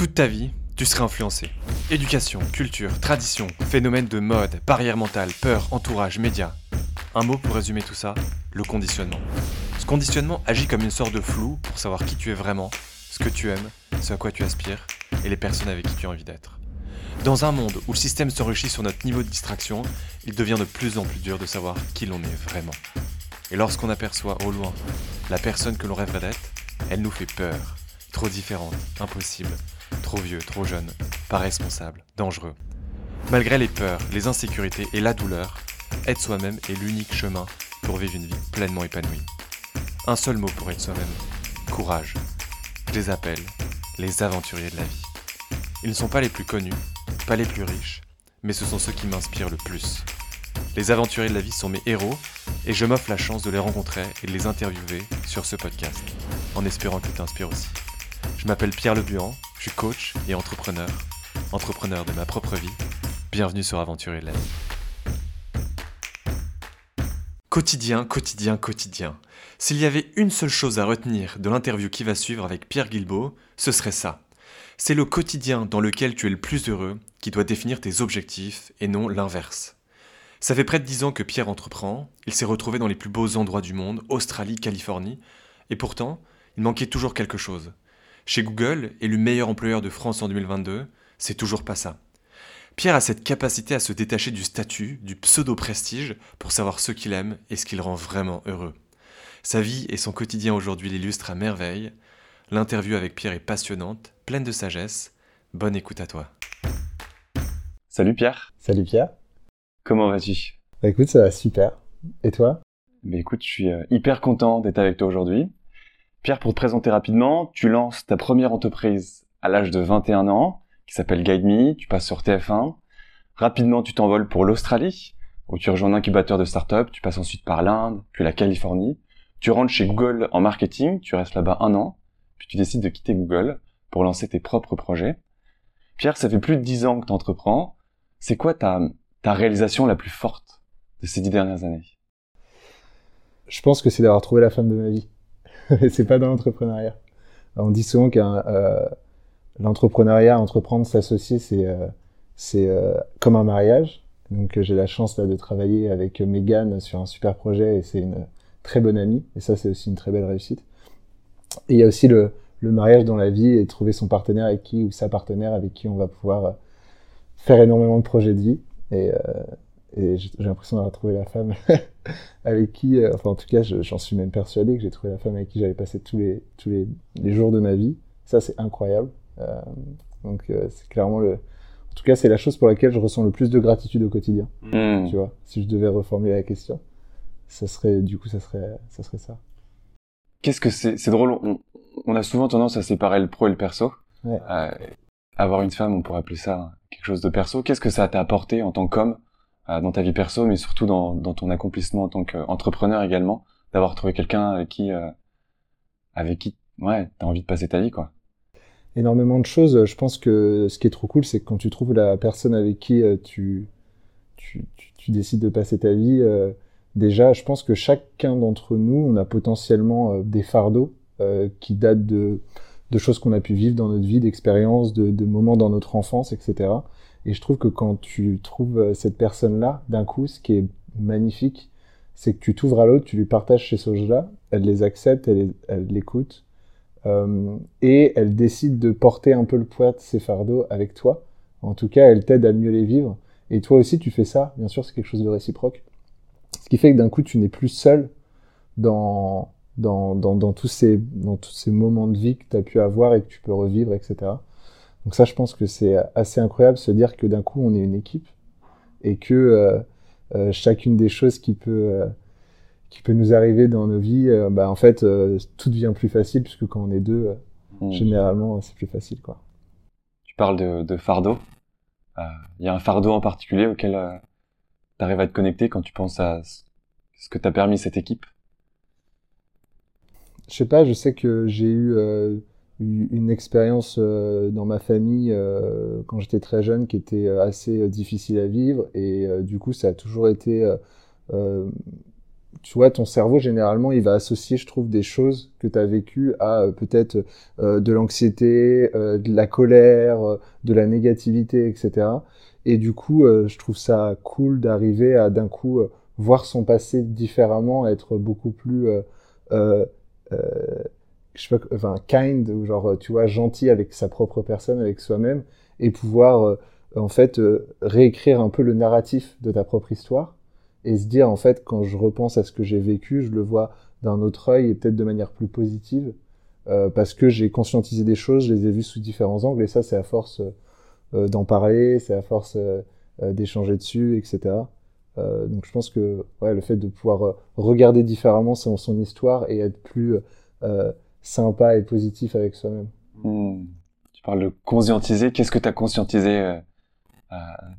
Toute ta vie, tu serais influencé. Éducation, culture, tradition, phénomène de mode, barrière mentale, peur, entourage, médias. Un mot pour résumer tout ça, le conditionnement. Ce conditionnement agit comme une sorte de flou pour savoir qui tu es vraiment, ce que tu aimes, ce à quoi tu aspires et les personnes avec qui tu as envie d'être. Dans un monde où le système s'enrichit sur notre niveau de distraction, il devient de plus en plus dur de savoir qui l'on est vraiment. Et lorsqu'on aperçoit au loin la personne que l'on rêverait d'être, elle nous fait peur, trop différente, impossible, Trop vieux, trop jeune, pas responsable, dangereux. Malgré les peurs, les insécurités et la douleur, être soi-même est l'unique chemin pour vivre une vie pleinement épanouie. Un seul mot pour être soi-même, courage. Je les appelle les aventuriers de la vie. Ils ne sont pas les plus connus, pas les plus riches, mais ce sont ceux qui m'inspirent le plus. Les aventuriers de la vie sont mes héros et je m'offre la chance de les rencontrer et de les interviewer sur ce podcast, en espérant qu'ils t'inspirent aussi. Je m'appelle Pierre Lebuan, je suis coach et entrepreneur, entrepreneur de ma propre vie. Bienvenue sur Aventurier de la vie. Quotidien, quotidien, quotidien. S'il y avait une seule chose à retenir de l'interview qui va suivre avec Pierre Guilbeault, ce serait ça. C'est le quotidien dans lequel tu es le plus heureux qui doit définir tes objectifs et non l'inverse. Ça fait près de dix ans que Pierre entreprend, il s'est retrouvé dans les plus beaux endroits du monde, Australie, Californie, et pourtant, il manquait toujours quelque chose. Chez Google, élu meilleur employeur de France en 2022, c'est toujours pas ça. Pierre a cette capacité à se détacher du statut, du pseudo-prestige, pour savoir ce qu'il aime et ce qui le rend vraiment heureux. Sa vie et son quotidien aujourd'hui l'illustrent à merveille. L'interview avec Pierre est passionnante, pleine de sagesse. Bonne écoute à toi. Salut Pierre. Salut Pierre. Comment vas-tu? Bah écoute, ça va super. Et toi? Bah écoute, je suis euh, hyper content d'être avec toi aujourd'hui. Pierre, pour te présenter rapidement, tu lances ta première entreprise à l'âge de 21 ans, qui s'appelle Guide tu passes sur TF1. Rapidement, tu t'envoles pour l'Australie, où tu rejoins un incubateur de start-up, tu passes ensuite par l'Inde, puis la Californie. Tu rentres chez Google en marketing, tu restes là-bas un an, puis tu décides de quitter Google pour lancer tes propres projets. Pierre, ça fait plus de 10 ans que tu entreprends. C'est quoi ta, ta réalisation la plus forte de ces dix dernières années? Je pense que c'est d'avoir trouvé la femme de ma vie. c'est pas dans l'entrepreneuriat. On dit souvent que euh, l'entrepreneuriat, entreprendre, s'associer, c'est euh, euh, comme un mariage. Donc j'ai la chance de travailler avec Megan sur un super projet et c'est une très bonne amie et ça c'est aussi une très belle réussite. Et il y a aussi le, mariage dans la vie et trouver son partenaire avec qui ou sa partenaire avec qui on va pouvoir faire énormément de projets de vie et j'ai l'impression d'avoir trouvé la femme avec qui, euh, enfin en tout cas, j'en suis même persuadé que j'ai trouvé la femme avec qui j'allais passer tous les tous les, les, jours de ma vie. Ça, c'est incroyable. Euh, donc euh, c'est clairement le, en tout cas, c'est la chose pour laquelle je ressens le plus de gratitude au quotidien. Hmm. Tu vois, si je devais reformuler la question, ça serait du coup, ça serait ça serait ça. Qu'est-ce que c'est C'est drôle. On, on, a souvent tendance à séparer le pro et le perso. Ouais. Avoir une femme, on pourrait appeler ça quelque chose de perso. Qu'est-ce que ça t'a apporté en tant qu'homme dans ta vie perso, mais surtout dans, ton accomplissement en tant qu'entrepreneur également, d'avoir trouvé quelqu'un avec qui, euh, avec qui, ouais, t'as envie de passer ta vie, quoi. Énormément de choses. Je pense que ce qui est trop cool, c'est que quand tu trouves la personne avec qui euh, tu, tu, tu, décides de passer ta vie, déjà, je pense que chacun d'entre nous, on a potentiellement des fardeaux qui datent de, de choses qu'on a pu vivre dans notre vie, d'expériences, de, de moments dans notre enfance, etc. Et je trouve que quand tu trouves euh, cette personne-là, d'un coup, ce qui est magnifique, c'est que tu t'ouvres à l'autre, tu lui partages ces choses-là, elle les accepte, elle, l'écoute, euh, et elle décide de porter un peu le poids de ses fardeaux avec toi. En tout cas, elle t'aide à mieux les vivre. Et toi aussi, tu fais ça. Bien sûr, c'est quelque chose de réciproque. Ce qui fait que d'un coup, tu n'es plus seul dans, dans, dans, tous ces, dans tous ces moments de vie que tu as pu avoir et que tu peux revivre, etc. Donc ça, je pense que c'est assez incroyable de se dire que d'un coup, on est une équipe et que euh, euh, chacune des choses qui peut euh, qui peut nous arriver dans nos vies, bah, en fait, tout devient plus facile puisque quand on est deux, mmh. généralement, c'est plus facile, quoi. Tu parles de, de fardeau. Il y a un fardeau en particulier auquel tu arrives à te connecter quand tu penses à ce que t'a permis cette équipe? Je sais pas, je sais que j'ai eu une expérience euh, dans ma famille euh, quand j'étais très jeune qui était euh, assez difficile à vivre et du coup ça a toujours été tu vois, ton cerveau, généralement, il va associer, je trouve, des choses que tu as vécues à peut-être de l'anxiété, de la colère, de la négativité, etc. Et du coup, je trouve ça cool d'arriver à d'un coup voir son passé différemment, être beaucoup plus, je sais pas, enfin, kind, ou genre, tu vois, gentil avec sa propre personne, avec soi-même, et pouvoir, en fait, réécrire un peu le narratif de ta propre histoire et se dire en fait quand je repense à ce que j'ai vécu, je le vois d'un autre œil et peut-être de manière plus positive euh, parce que j'ai conscientisé des choses, je les ai vues sous différents angles et ça c'est à force euh, d'en parler, c'est à force euh, d'échanger dessus, etc. donc je pense que ouais, le fait de pouvoir regarder différemment son histoire et être plus sympa et positif avec soi-même. Hmm. Tu parles de conscientiser. Qu'est-ce que tu as conscientisé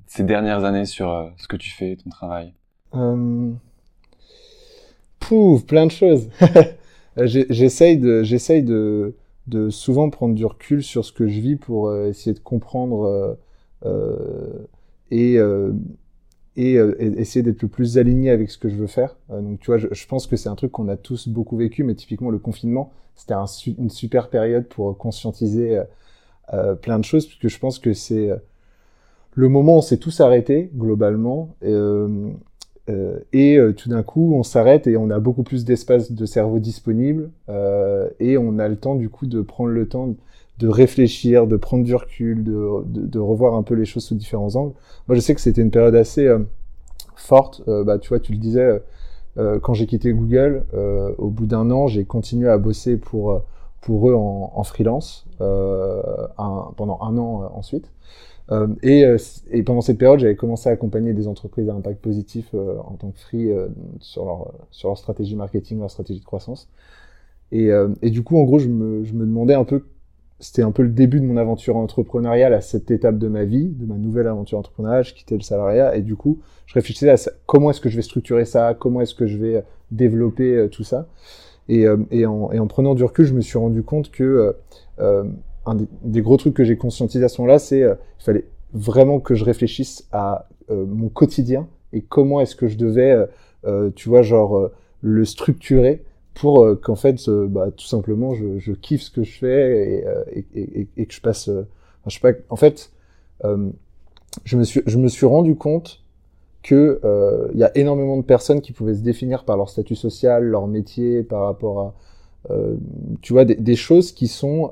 ces dernières années sur ce que tu fais, ton travail? Euh... Pouf, plein de choses. j'essaye de, j'essaye de, de souvent prendre du recul sur ce que je vis pour euh, essayer de comprendre euh, euh et, euh, et, essayer d'être le plus aligné avec ce que je veux faire. donc tu vois, je, pense que c'est un truc qu'on a tous beaucoup vécu, mais typiquement le confinement, c'était un, une super période pour conscientiser plein de choses, puisque je pense que c'est le moment où on s'est tous arrêtés globalement. Et, euh, euh, tout d'un coup, on s'arrête et on a beaucoup plus d'espace de cerveau disponible euh, et on a le temps du coup de prendre le temps réfléchir, de prendre du recul, de, de, de revoir un peu les choses sous différents angles. Moi, je sais que c'était une période assez forte. bah, tu vois, tu le disais, quand j'ai quitté Google, au bout d'un an, j'ai continué à bosser pour pour eux en, en freelance pendant un an ensuite. Euh, et, euh, et, pendant cette période, j'avais commencé à accompagner des entreprises à impact positif euh, en tant que free sur, leur, sur leur stratégie marketing, leur stratégie de croissance. Et, et du coup, en gros, je me, je me demandais un peu, c'était un peu le début de mon aventure entrepreneuriale à cette étape de ma vie, de ma nouvelle aventure entrepreneuriale. Je quittais le salariat et du coup, je réfléchissais à comment est-ce que je vais structurer ça, comment est-ce que je vais développer tout ça? Et, et, en, prenant du recul, je me suis rendu compte que euh, un des, gros trucs que j'ai conscientisé à ce moment-là, c'est euh, il fallait vraiment que je réfléchisse à euh, mon quotidien et comment est-ce que je devais, euh, euh tu vois, genre le structurer pour qu'en fait, bah, tout simplement, je, kiffe ce que je fais et, et, que je passe. je sais pas. En fait, je me suis je me suis rendu compte que il y a énormément de personnes qui pouvaient se définir par leur statut social, leur métier, par rapport à, tu vois, des, choses qui sont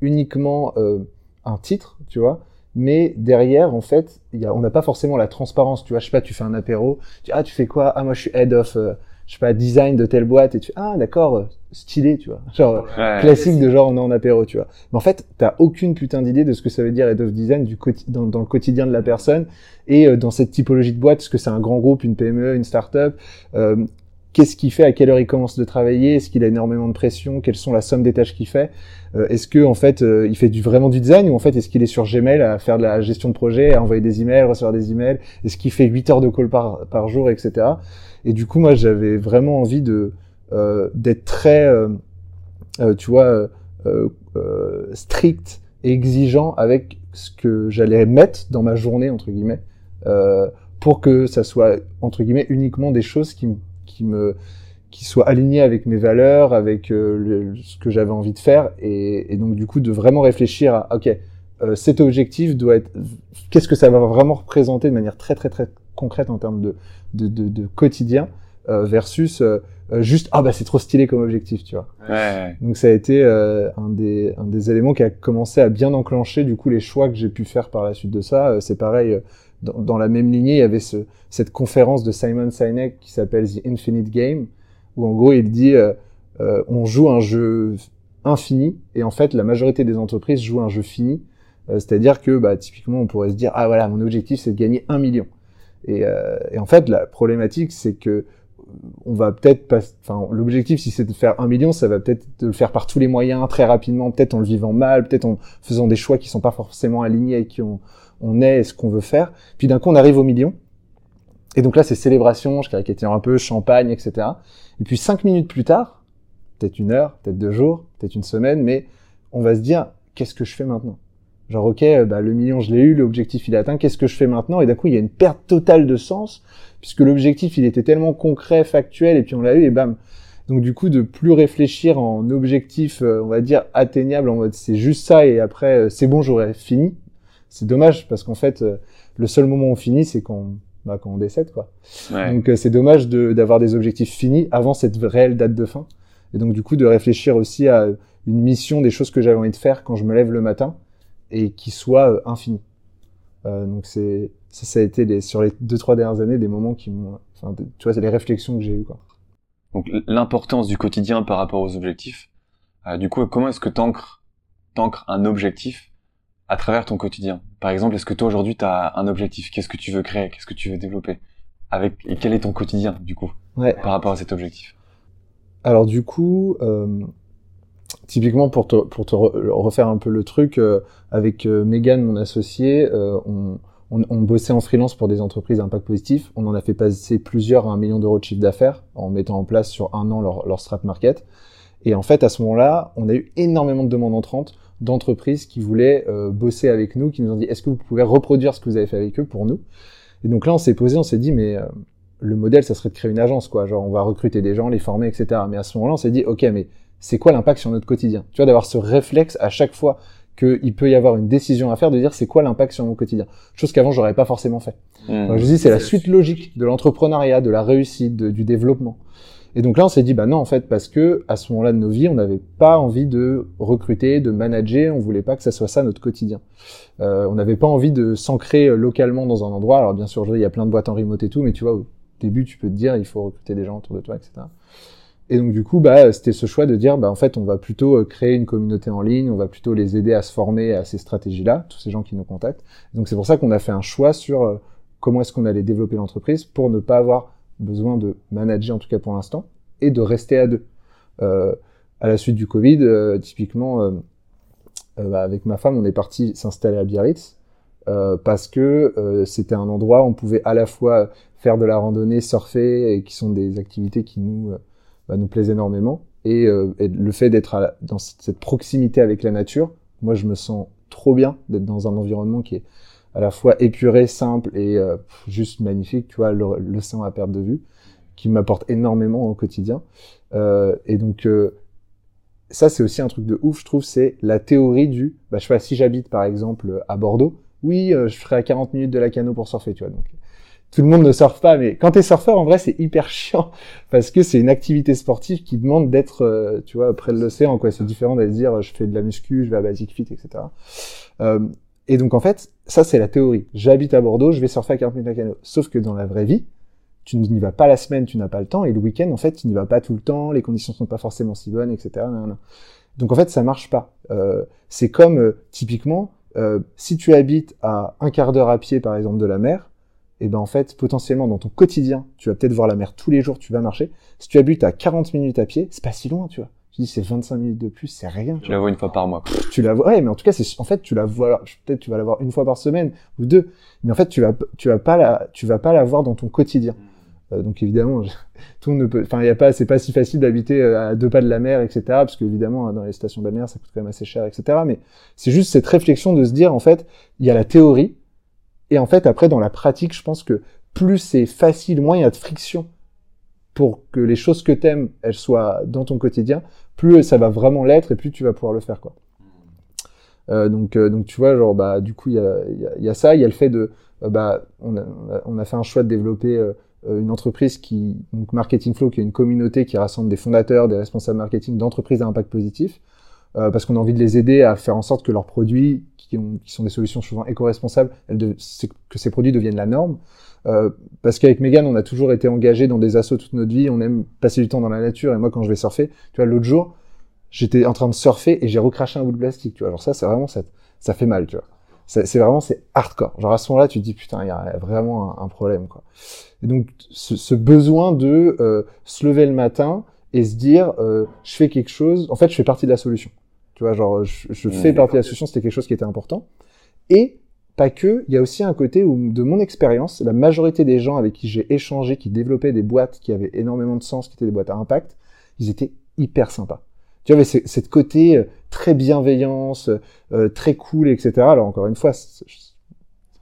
uniquement euh, un titre, tu vois, mais derrière, en fait, y a, on n'a pas forcément la transparence, tu vois. Je sais pas, tu fais un apéro, tu ah, tu fais quoi? Ah, moi, je suis head of, euh, je sais pas, design de telle boîte, et tu ah, d'accord, euh, stylé, tu vois. Genre, classique de genre, on est en apéro, tu vois. Mais en fait, t'as aucune putain d'idée de ce que ça veut dire head of design du dans, dans, le quotidien de la personne et dans cette typologie de boîte, est-ce que c'est un grand groupe, une PME, une start-up qu'est-ce qu'il fait, à quelle heure il commence de travailler, est-ce qu'il a énormément de pression, quelles sont la somme des tâches qu'il fait, euh, est-ce que en fait euh, il fait du vraiment du design ou en fait est-ce qu'il est sur Gmail à faire de la gestion de projet, à envoyer des emails, recevoir des emails, est-ce qu'il fait 8 heures de call par, par jour, etc. Et du coup moi j'avais vraiment envie de euh, d'être très, tu vois, strict et exigeant avec ce que j'allais mettre dans ma journée entre guillemets pour que ça soit entre guillemets uniquement des choses qui qui me qui soit aligné avec mes valeurs, avec euh, ce que j'avais envie de faire, et, donc du coup de vraiment réfléchir à ok euh, cet objectif doit être qu'est-ce que ça va vraiment représenter de manière très très très concrète en termes de de, de, de quotidien euh, versus euh, juste ah bah c'est trop stylé comme objectif tu vois. Ouais. Donc ça a été un des un des éléments qui a commencé à bien enclencher du coup les choix que j'ai pu faire par la suite de ça. c'est pareil dans, la même lignée, il y avait ce, cette conférence de Simon Sinek qui s'appelle The Infinite Game, où en gros il dit euh, euh, on joue un jeu infini, et en fait la majorité des entreprises jouent un jeu fini. Euh, c'est-à-dire que bah, typiquement on pourrait se dire ah voilà mon objectif c'est de gagner un million. Et, et en fait la problématique c'est que on va peut-être pas, enfin, l'objectif, si c'est de faire un million, ça va peut-être de le faire par tous les moyens, très rapidement, peut-être en le vivant mal, peut-être en faisant des choix qui sont pas forcément alignés avec qui on, on est et ce qu'on veut faire. Puis d'un coup, on arrive au million. Et donc là, c'est célébration, je caricature un peu, champagne, etc. Et puis cinq minutes plus tard, peut-être une heure, peut-être deux jours, peut-être une semaine, mais on va se dire, qu'est-ce que je fais maintenant? Genre, ok, bah, le million, je l'ai eu, l'objectif, il est atteint, qu'est-ce que je fais maintenant? Et d'un coup, il y a une perte totale de sens, puisque l'objectif, il était tellement concret, factuel, et puis on l'a eu, et bam. Donc du coup, de plus réfléchir en objectif, on va dire, atteignable, en mode c'est juste ça, et après, c'est bon, j'aurais fini. C'est dommage, parce qu'en fait, le seul moment où on finit, c'est quand bah, quand on décède quoi. Donc euh, c'est dommage d'avoir des objectifs finis avant cette réelle date de fin. Et donc du coup de réfléchir aussi à une mission, des choses que j'avais envie de faire quand je me lève le matin et qui soient euh, infinies. Euh, donc c'est ça, ça a été les, sur les deux trois dernières années des moments qui m'ont, enfin tu vois c'est les réflexions que j'ai eues quoi. Donc l'importance du quotidien par rapport aux objectifs. Euh, du coup comment est-ce que t'ancres t'ancres un objectif à travers ton quotidien? Par exemple, est-ce que toi aujourd'hui tu as un objectif? Qu'est-ce que tu veux créer? Qu'est-ce que tu veux développer? Avec et quel est ton quotidien du coup ouais. par rapport à cet objectif? Alors du coup, euh, typiquement pour te, refaire un peu le truc euh, avec euh, Megan, mon associé, euh, on, bossait en freelance pour des entreprises à impact positif. On en a fait passer plusieurs à un million d'euros de chiffre d'affaires en mettant en place sur un an leur, leur strat market. Et en fait, à ce moment-là, on a eu énormément de demandes entrantes d'entreprises qui voulaient bosser avec nous, qui nous ont dit est-ce que vous pouvez reproduire ce que vous avez fait avec eux pour nous? Et donc là, on s'est posé, on s'est dit mais le modèle, ça serait de créer une agence, quoi. Genre, on va recruter des gens, les former, etc. Mais à ce moment-là, on s'est dit ok, mais c'est quoi l'impact sur notre quotidien? Tu vois, d'avoir ce réflexe à chaque fois qu'il peut y avoir une décision à faire, de dire c'est quoi l'impact sur mon quotidien? Chose qu'avant, j'aurais pas forcément fait. Mmh. je dis c'est la suite logique de l'entrepreneuriat, de la réussite, du développement. Et donc là, on s'est dit, bah non, en fait, parce que à ce moment-là de nos vies, on n'avait pas envie de recruter, de manager, on voulait pas que ça soit ça notre quotidien. Euh, on n'avait pas envie de s'ancrer localement dans un endroit. Alors bien sûr, il y a plein de boîtes en remote et tout, mais tu vois, au début, tu peux te dire, il faut recruter des gens autour de toi, etc. Et donc du coup, bah, c'était ce choix de dire, bah en fait, on va plutôt euh, créer une communauté en ligne, on va plutôt les aider à se former à ces stratégies-là, tous ces gens qui nous contactent. Donc c'est pour ça qu'on a fait un choix sur euh, comment est-ce qu'on allait développer l'entreprise pour ne pas avoir besoin de manager en tout cas pour l'instant, et de rester à deux. Euh, à la suite du Covid, euh, typiquement, bah, avec ma femme, on est parti s'installer à Biarritz parce que c'était un endroit où on pouvait à la fois faire de la randonnée, surfer, et qui sont des activités qui nous bah, nous plaisent énormément. Et, et le fait d'être dans cette proximité avec la nature, moi je me sens trop bien d'être dans un environnement qui est à la fois épuré, simple et euh, juste magnifique, tu vois, l'océan à perte de vue, qui m'apporte énormément au quotidien. Euh, et donc, euh, ça, c'est aussi un truc de ouf, je trouve, c'est la théorie du, bah, je sais pas, si j'habite par exemple à Bordeaux, oui, je ferai à 40 minutes de la canot pour surfer, tu vois. Donc, tout le monde ne surfe pas, mais quand t'es surfeur, en vrai, c'est hyper chiant parce que c'est une activité sportive qui demande d'être, tu vois, près de l'océan, quoi. C'est différent d'aller dire, je fais de la muscu, je vais à Basic Fit, etc. Euh, et donc en fait, ça c'est la théorie. J'habite à Bordeaux, je vais surfer à 40 minutes à canot. Sauf que dans la vraie vie, tu n'y vas pas la semaine, tu n'as pas le temps, et le week-end en fait, tu n'y vas pas tout le temps, les conditions sont pas forcément si bonnes, etc. Donc en fait, ça marche pas. Euh, c'est comme euh, typiquement, euh, si tu habites à un quart d'heure à pied par exemple de la mer, et eh ben en fait, potentiellement dans ton quotidien, tu vas peut-être voir la mer tous les jours, tu vas marcher. Si tu habites à 40 minutes à pied, c'est pas si loin, tu vois. Je dis c'est 25 minutes de plus, c'est rien. Tu la vois une fois par mois. tu la vois, ouais, mais en tout cas, c'est en fait tu la vois. Peut-être tu vas la voir une fois par semaine ou deux, mais en fait tu vas tu vas pas la tu vas pas la voir dans ton quotidien. Euh, donc évidemment, tout ne peut, enfin il y a pas, c'est pas si facile d'habiter euh, à deux pas de la mer, etc. Parce qu'évidemment dans les stations balnéaires ça coûte quand même assez cher, etc. Mais c'est juste cette réflexion de se dire en fait il y a la théorie et en fait après dans la pratique je pense que plus c'est facile, moins il y a de friction pour que les choses que t'aimes, elles soient dans ton quotidien, plus ça va vraiment l'être et plus tu vas pouvoir le faire. Euh, donc, euh, donc tu vois, genre, bah, du coup, il y a, ça, il y a le fait de, euh, bah, on a, on a, fait un choix de développer une entreprise qui, donc Marketing Flow, qui est une communauté qui rassemble des fondateurs, des responsables marketing d'entreprises à impact positif, parce qu'on a envie de les aider à faire en sorte que leurs produits, qui, ont, qui sont des solutions souvent éco-responsables, que ces produits deviennent la norme. Euh, parce qu'avec Megan, on a toujours été engagé dans des assauts toute notre vie. On aime passer du temps dans la nature. Et moi, quand je vais surfer, tu vois, l'autre jour, j'étais en train de surfer et j'ai recraché un bout de plastique. Tu vois, genre ça, c'est vraiment ça, ça fait mal. Tu vois, c'est vraiment c'est hardcore. Genre à ce moment-là, tu te dis putain, il y a vraiment un, problème quoi. Et donc ce, besoin de euh, se lever le matin et se dire, euh, je fais quelque chose. En fait, je fais partie de la solution. Tu vois, genre je, je fais partie de la solution. C'était quelque chose qui était important. Et pas que, il y a aussi un côté où, de mon expérience, la majorité des gens avec qui j'ai échangé, qui développaient des boîtes qui avaient énormément de sens, qui étaient des boîtes à impact, ils étaient hyper sympas. Tu vois, cette côté euh, très bienveillance, euh, très cool, etc. Alors encore une fois, c'est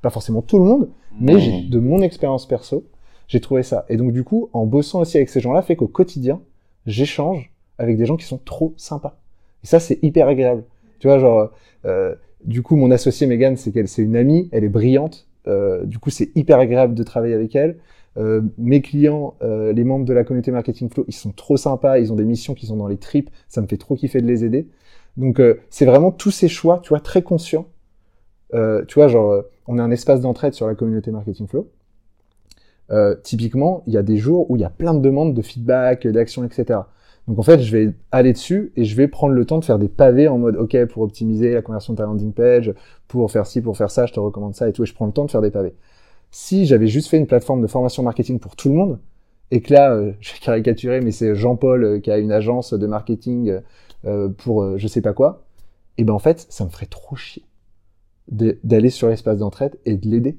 pas forcément tout le monde, mais Mmh. de mon expérience perso, j'ai trouvé ça. Et donc du coup, en bossant aussi avec ces gens-là, fait qu'au quotidien, j'échange avec des gens qui sont trop sympas. Et ça, c'est hyper agréable. Tu vois, genre, euh, du coup, mon associée Megan, c'est qu'elle, c'est une amie, elle est brillante. Euh, du coup, c'est hyper agréable de travailler avec elle. Euh, mes clients, euh, les membres de la communauté Marketing Flow, ils sont trop sympas, ils ont des missions qui sont dans les tripes, ça me fait trop kiffer de les aider. Donc, euh, c'est vraiment tous ces choix, tu vois, très conscients. Euh, tu vois, genre, euh, on a un espace d'entraide sur la communauté Marketing Flow. Euh, typiquement, il y a des jours où il y a plein de demandes de feedback, d'actions, etc. Donc en fait, je vais aller dessus et je vais prendre le temps de faire des pavés en mode OK pour optimiser la conversion de ta landing page, pour faire ci, pour faire ça, je te recommande ça et tout. Et je prends le temps de faire des pavés. Si j'avais juste fait une plateforme de formation marketing pour tout le monde et que là, euh, je vais caricaturer, mais c'est Jean-Paul euh, qui a une agence de marketing euh, pour je sais pas quoi, et ben en fait, ça me ferait trop chier d'aller sur l'espace d'entraide et de l'aider.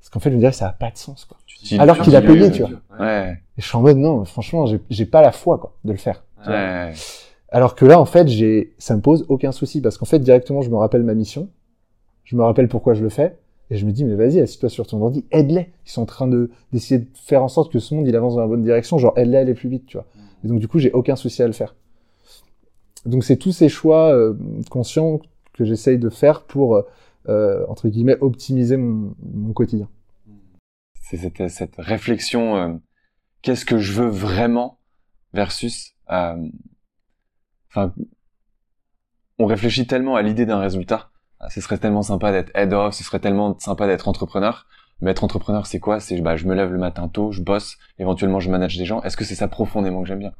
Parce qu'en fait, je me dirais, ça a pas de sens, quoi. Alors qu'il a payé, tu vois. Ouais, Et je suis en mode, non, franchement, j'ai- pas la foi, quoi, de le faire. tu vois. ouais. Alors que là, en fait, j'ai, ça me pose aucun souci parce qu'en fait, directement, je me rappelle ma mission, je me rappelle pourquoi je le fais, et je me dis, mais vas-y, assieds-toi sur ton ordi, aide-les. Ils sont en train de d'essayer de faire en sorte que ce monde il avance dans la bonne direction, genre aide-les à aller plus vite, tu vois. Et donc du coup, j'ai aucun souci à le faire. Donc c'est tous ces choix euh, conscients que j'essaye de faire pour euh, euh, entre guillemets optimiser mon, quotidien. C'est cette, cette réflexion, euh, qu'est-ce que je veux vraiment versus, euh, enfin, on réfléchit tellement à l'idée d'un résultat. Ce serait tellement sympa d'être head of, ce serait tellement sympa d'être entrepreneur. Mais être entrepreneur, c'est quoi? C'est bah, je me lève le matin tôt, je bosse, éventuellement je manage des gens. Est-ce que c'est ça profondément que j'aime bien?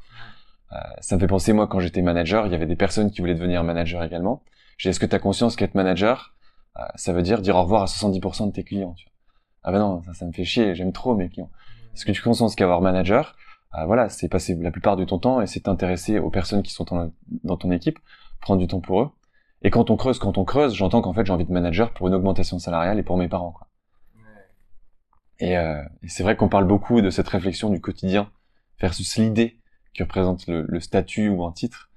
Ça me fait penser moi quand j'étais manager, il y avait des personnes qui voulaient devenir manager également. J'ai est-ce que tu as conscience qu'être manager, ça veut dire dire au revoir à 70% de tes clients tu vois Ah ben non, ça, ça me fait chier, j'aime trop mes clients. Est-ce que tu as conscience qu'avoir manager, euh, voilà, c'est passer la plupart de ton temps et c'est t'intéresser aux personnes qui sont dans, dans ton équipe, prendre du temps pour eux. Et quand on creuse, quand on creuse, j'entends qu'en fait j'ai envie de manager pour une augmentation salariale et pour mes parents. Quoi. Et, euh, et c'est vrai qu'on parle beaucoup de cette réflexion du quotidien versus l'idée que représente le, le statut ou un titre.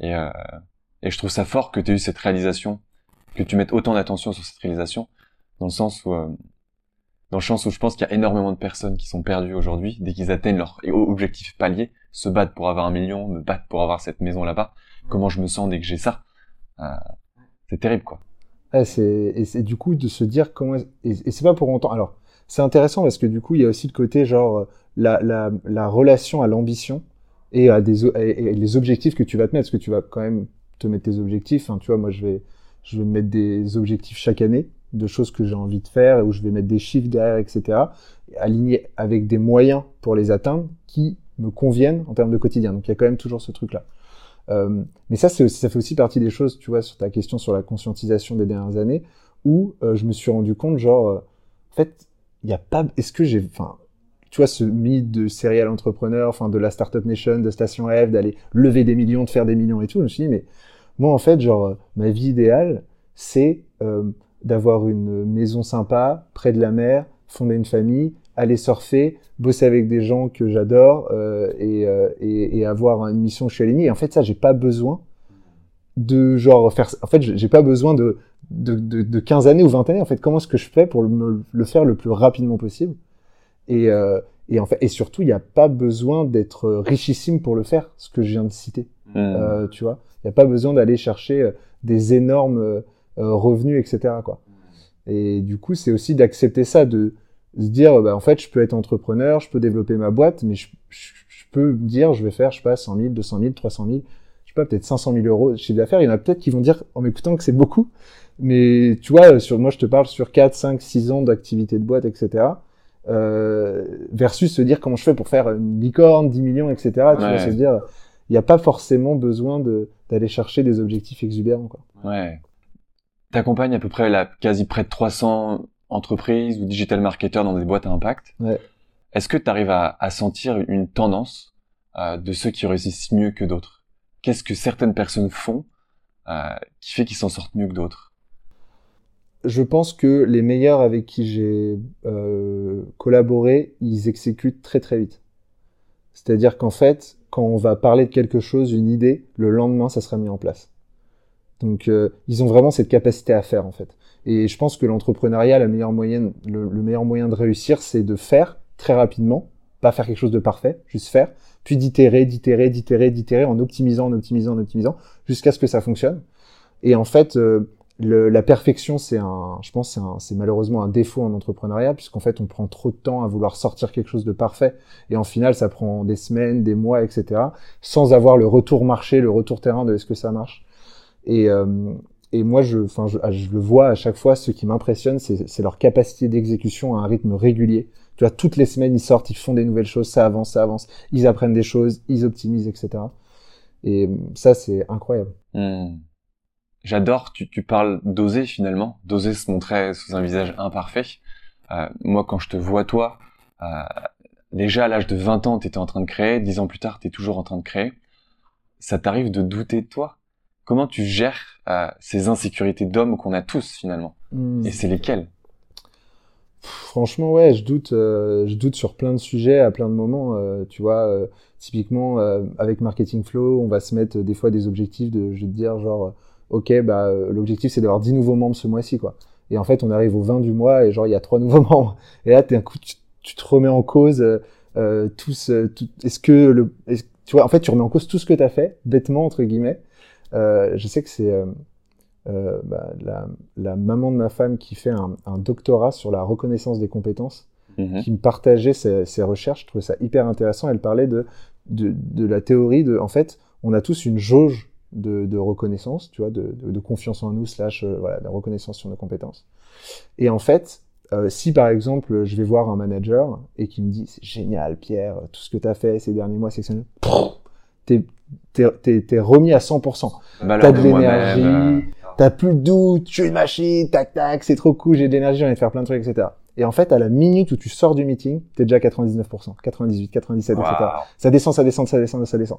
Et, euh, et je trouve ça fort que tu aies eu cette réalisation, que tu mettes autant d'attention sur cette réalisation, dans le sens où, euh, dans le sens où je pense qu'il y a énormément de personnes qui sont perdues aujourd'hui dès qu'ils atteignent leur objectif palier, se battent pour avoir un million, me battent pour avoir cette maison là-bas. Comment je me sens dès que j'ai ça euh, C'est terrible, quoi. Ouais, c'est et c'est du coup de se dire comment et, et c'est pas pour longtemps. Alors c'est intéressant parce que du coup il y a aussi le côté genre euh, la la, la relation à l'ambition et à des o- et, et les objectifs que tu vas te mettre parce que tu vas quand même te mettre tes objectifs. Hein, tu vois moi je vais je vais me mettre des objectifs chaque année de choses que j'ai envie de faire et où je vais mettre des chiffres derrière etc. Alignés avec des moyens pour les atteindre qui me conviennent en termes de quotidien. Donc il y a quand même toujours ce truc là. Euh, mais ça, ça fait aussi partie des choses, tu vois, sur ta question sur la conscientisation des dernières années, où euh, je me suis rendu compte, genre, euh, en fait, il y a pas, est-ce que j'ai, enfin, tu vois, ce mythe de serial entrepreneur, enfin, de la startup nation, de Station F, d'aller lever des millions, de faire des millions et tout, je me suis dit, mais moi, en fait, genre, euh, ma vie idéale, c'est euh, d'avoir une maison sympa, près de la mer, fonder une famille, aller surfer, bosser avec des gens que j'adore euh, et, avoir une mission chez Aligné. Et en fait, ça, j'ai pas besoin de genre faire. En fait, j'ai pas besoin de, de, de, de 15 années ou 20 années. En fait, comment est-ce que je fais pour le, faire le plus rapidement possible? Et en fait, et surtout, il n'y a pas besoin d'être richissime pour le faire, ce que je viens de citer. Hmm. Euh, tu vois, il n'y a pas besoin d'aller chercher euh, des énormes euh, revenus, etc. Quoi. Et du coup, c'est aussi d'accepter ça, de se dire, bah, en fait, je peux être entrepreneur, je peux développer ma boîte, mais je, je, je peux me dire, je vais faire, je sais pas, 100 000, 200 000, 300 000, je sais pas, peut-être 500 000 euros de chiffre d'affaires. Il y en a peut-être qui vont dire, en m'écoutant, que c'est beaucoup. Mais tu vois, sur, moi, je te parle sur 4, 5, 6 ans d'activité de boîte, etc. Euh, versus se dire comment je fais pour faire une licorne, 10 millions, etc. Tu Ouais. vois, se dire, il n'y a pas forcément besoin de d'aller chercher des objectifs exubérants. Quoi. Ouais. T'accompagnes à peu près la quasi près de 300 entreprises ou digital marketeurs dans des boîtes à impact. Ouais. Est-ce que tu arrives à, à sentir une tendance euh, de ceux qui réussissent mieux que d'autres? Qu'est-ce que certaines personnes font euh, qui fait qu'ils s'en sortent mieux que d'autres? Je pense que les meilleurs avec qui j'ai euh, collaboré, ils exécutent très très vite. C'est-à-dire qu'en fait, quand on va parler de quelque chose, une idée, le lendemain, ça sera mis en place. Donc, euh, ils ont vraiment cette capacité à faire, en fait. Et je pense que l'entrepreneuriat, le, meilleur moyen de réussir, c'est de faire très rapidement, pas faire quelque chose de parfait, juste faire, puis d'itérer, d'itérer, d'itérer, d'itérer, en optimisant, en optimisant, en optimisant, jusqu'à ce que ça fonctionne. Et en fait, euh, le, la perfection, c'est un, je pense, c'est malheureusement un défaut en entrepreneuriat, puisqu'en fait, on prend trop de temps à vouloir sortir quelque chose de parfait, et en final, ça prend des semaines, des mois, etc., sans avoir le retour marché, le retour terrain de est-ce que ça marche. Et, euh, et moi, je, enfin, je, je, le vois à chaque fois. Ce qui m'impressionne, c'est leur capacité d'exécution à un rythme régulier. Tu vois, toutes les semaines, ils sortent, ils font des nouvelles choses, ça avance, ça avance. Ils apprennent des choses, ils optimisent, etc. Et ça, c'est incroyable. Hmm. J'adore, tu, tu parles d'oser finalement, d'oser se montrer sous un visage imparfait. Euh, moi, quand je te vois, toi, euh, déjà à l'âge de 20 ans, tu étais en train de créer, 10 ans plus tard, tu es toujours en train de créer. Ça t'arrive de douter de toi? Comment tu gères euh, ces insécurités d'hommes qu'on a tous finalement? Hmm. Et c'est lesquelles? Franchement, ouais, je doute, je doute sur plein de sujets à plein de moments. Tu vois, typiquement avec Marketing Flow, on va se mettre des fois des objectifs de, je vais te dire genre, ok, bah l'objectif c'est d'avoir 10 nouveaux membres ce mois-ci, quoi. Et en fait, on arrive au 20 du mois et genre il y a trois nouveaux membres. Et là, d'un coup, tu, tu, te remets en cause tous. est-ce que le, tu vois, en fait, tu remets en cause tout ce que tu as fait, bêtement entre guillemets. je sais que c'est euh, bah, la, la, maman de ma femme qui fait un, un doctorat sur la reconnaissance des compétences, mhm. qui me partageait ses, ses, recherches. Je trouvais ça hyper intéressant. Elle parlait de, de, de, la théorie de, en fait, on a tous une jauge de, de reconnaissance, tu vois, de, de, confiance en nous, slash, euh, voilà, de reconnaissance sur nos compétences. Et en fait, euh, si par exemple, je vais voir un manager et qui me dit, c'est génial, Pierre, tout ce que tu as fait ces derniers mois, c'est exceptionnel, t'es t'es remis à 100%. T'as de l'énergie, t'as plus de doute, je suis une machine, tac tac, c'est trop cool, j'ai de l'énergie, j'ai envie de faire plein de trucs, etc. Et en fait, à la minute où tu sors du meeting, t'es déjà à 99%, 98, 97, etc. Ça descend, ça descend, ça descend, ça descend.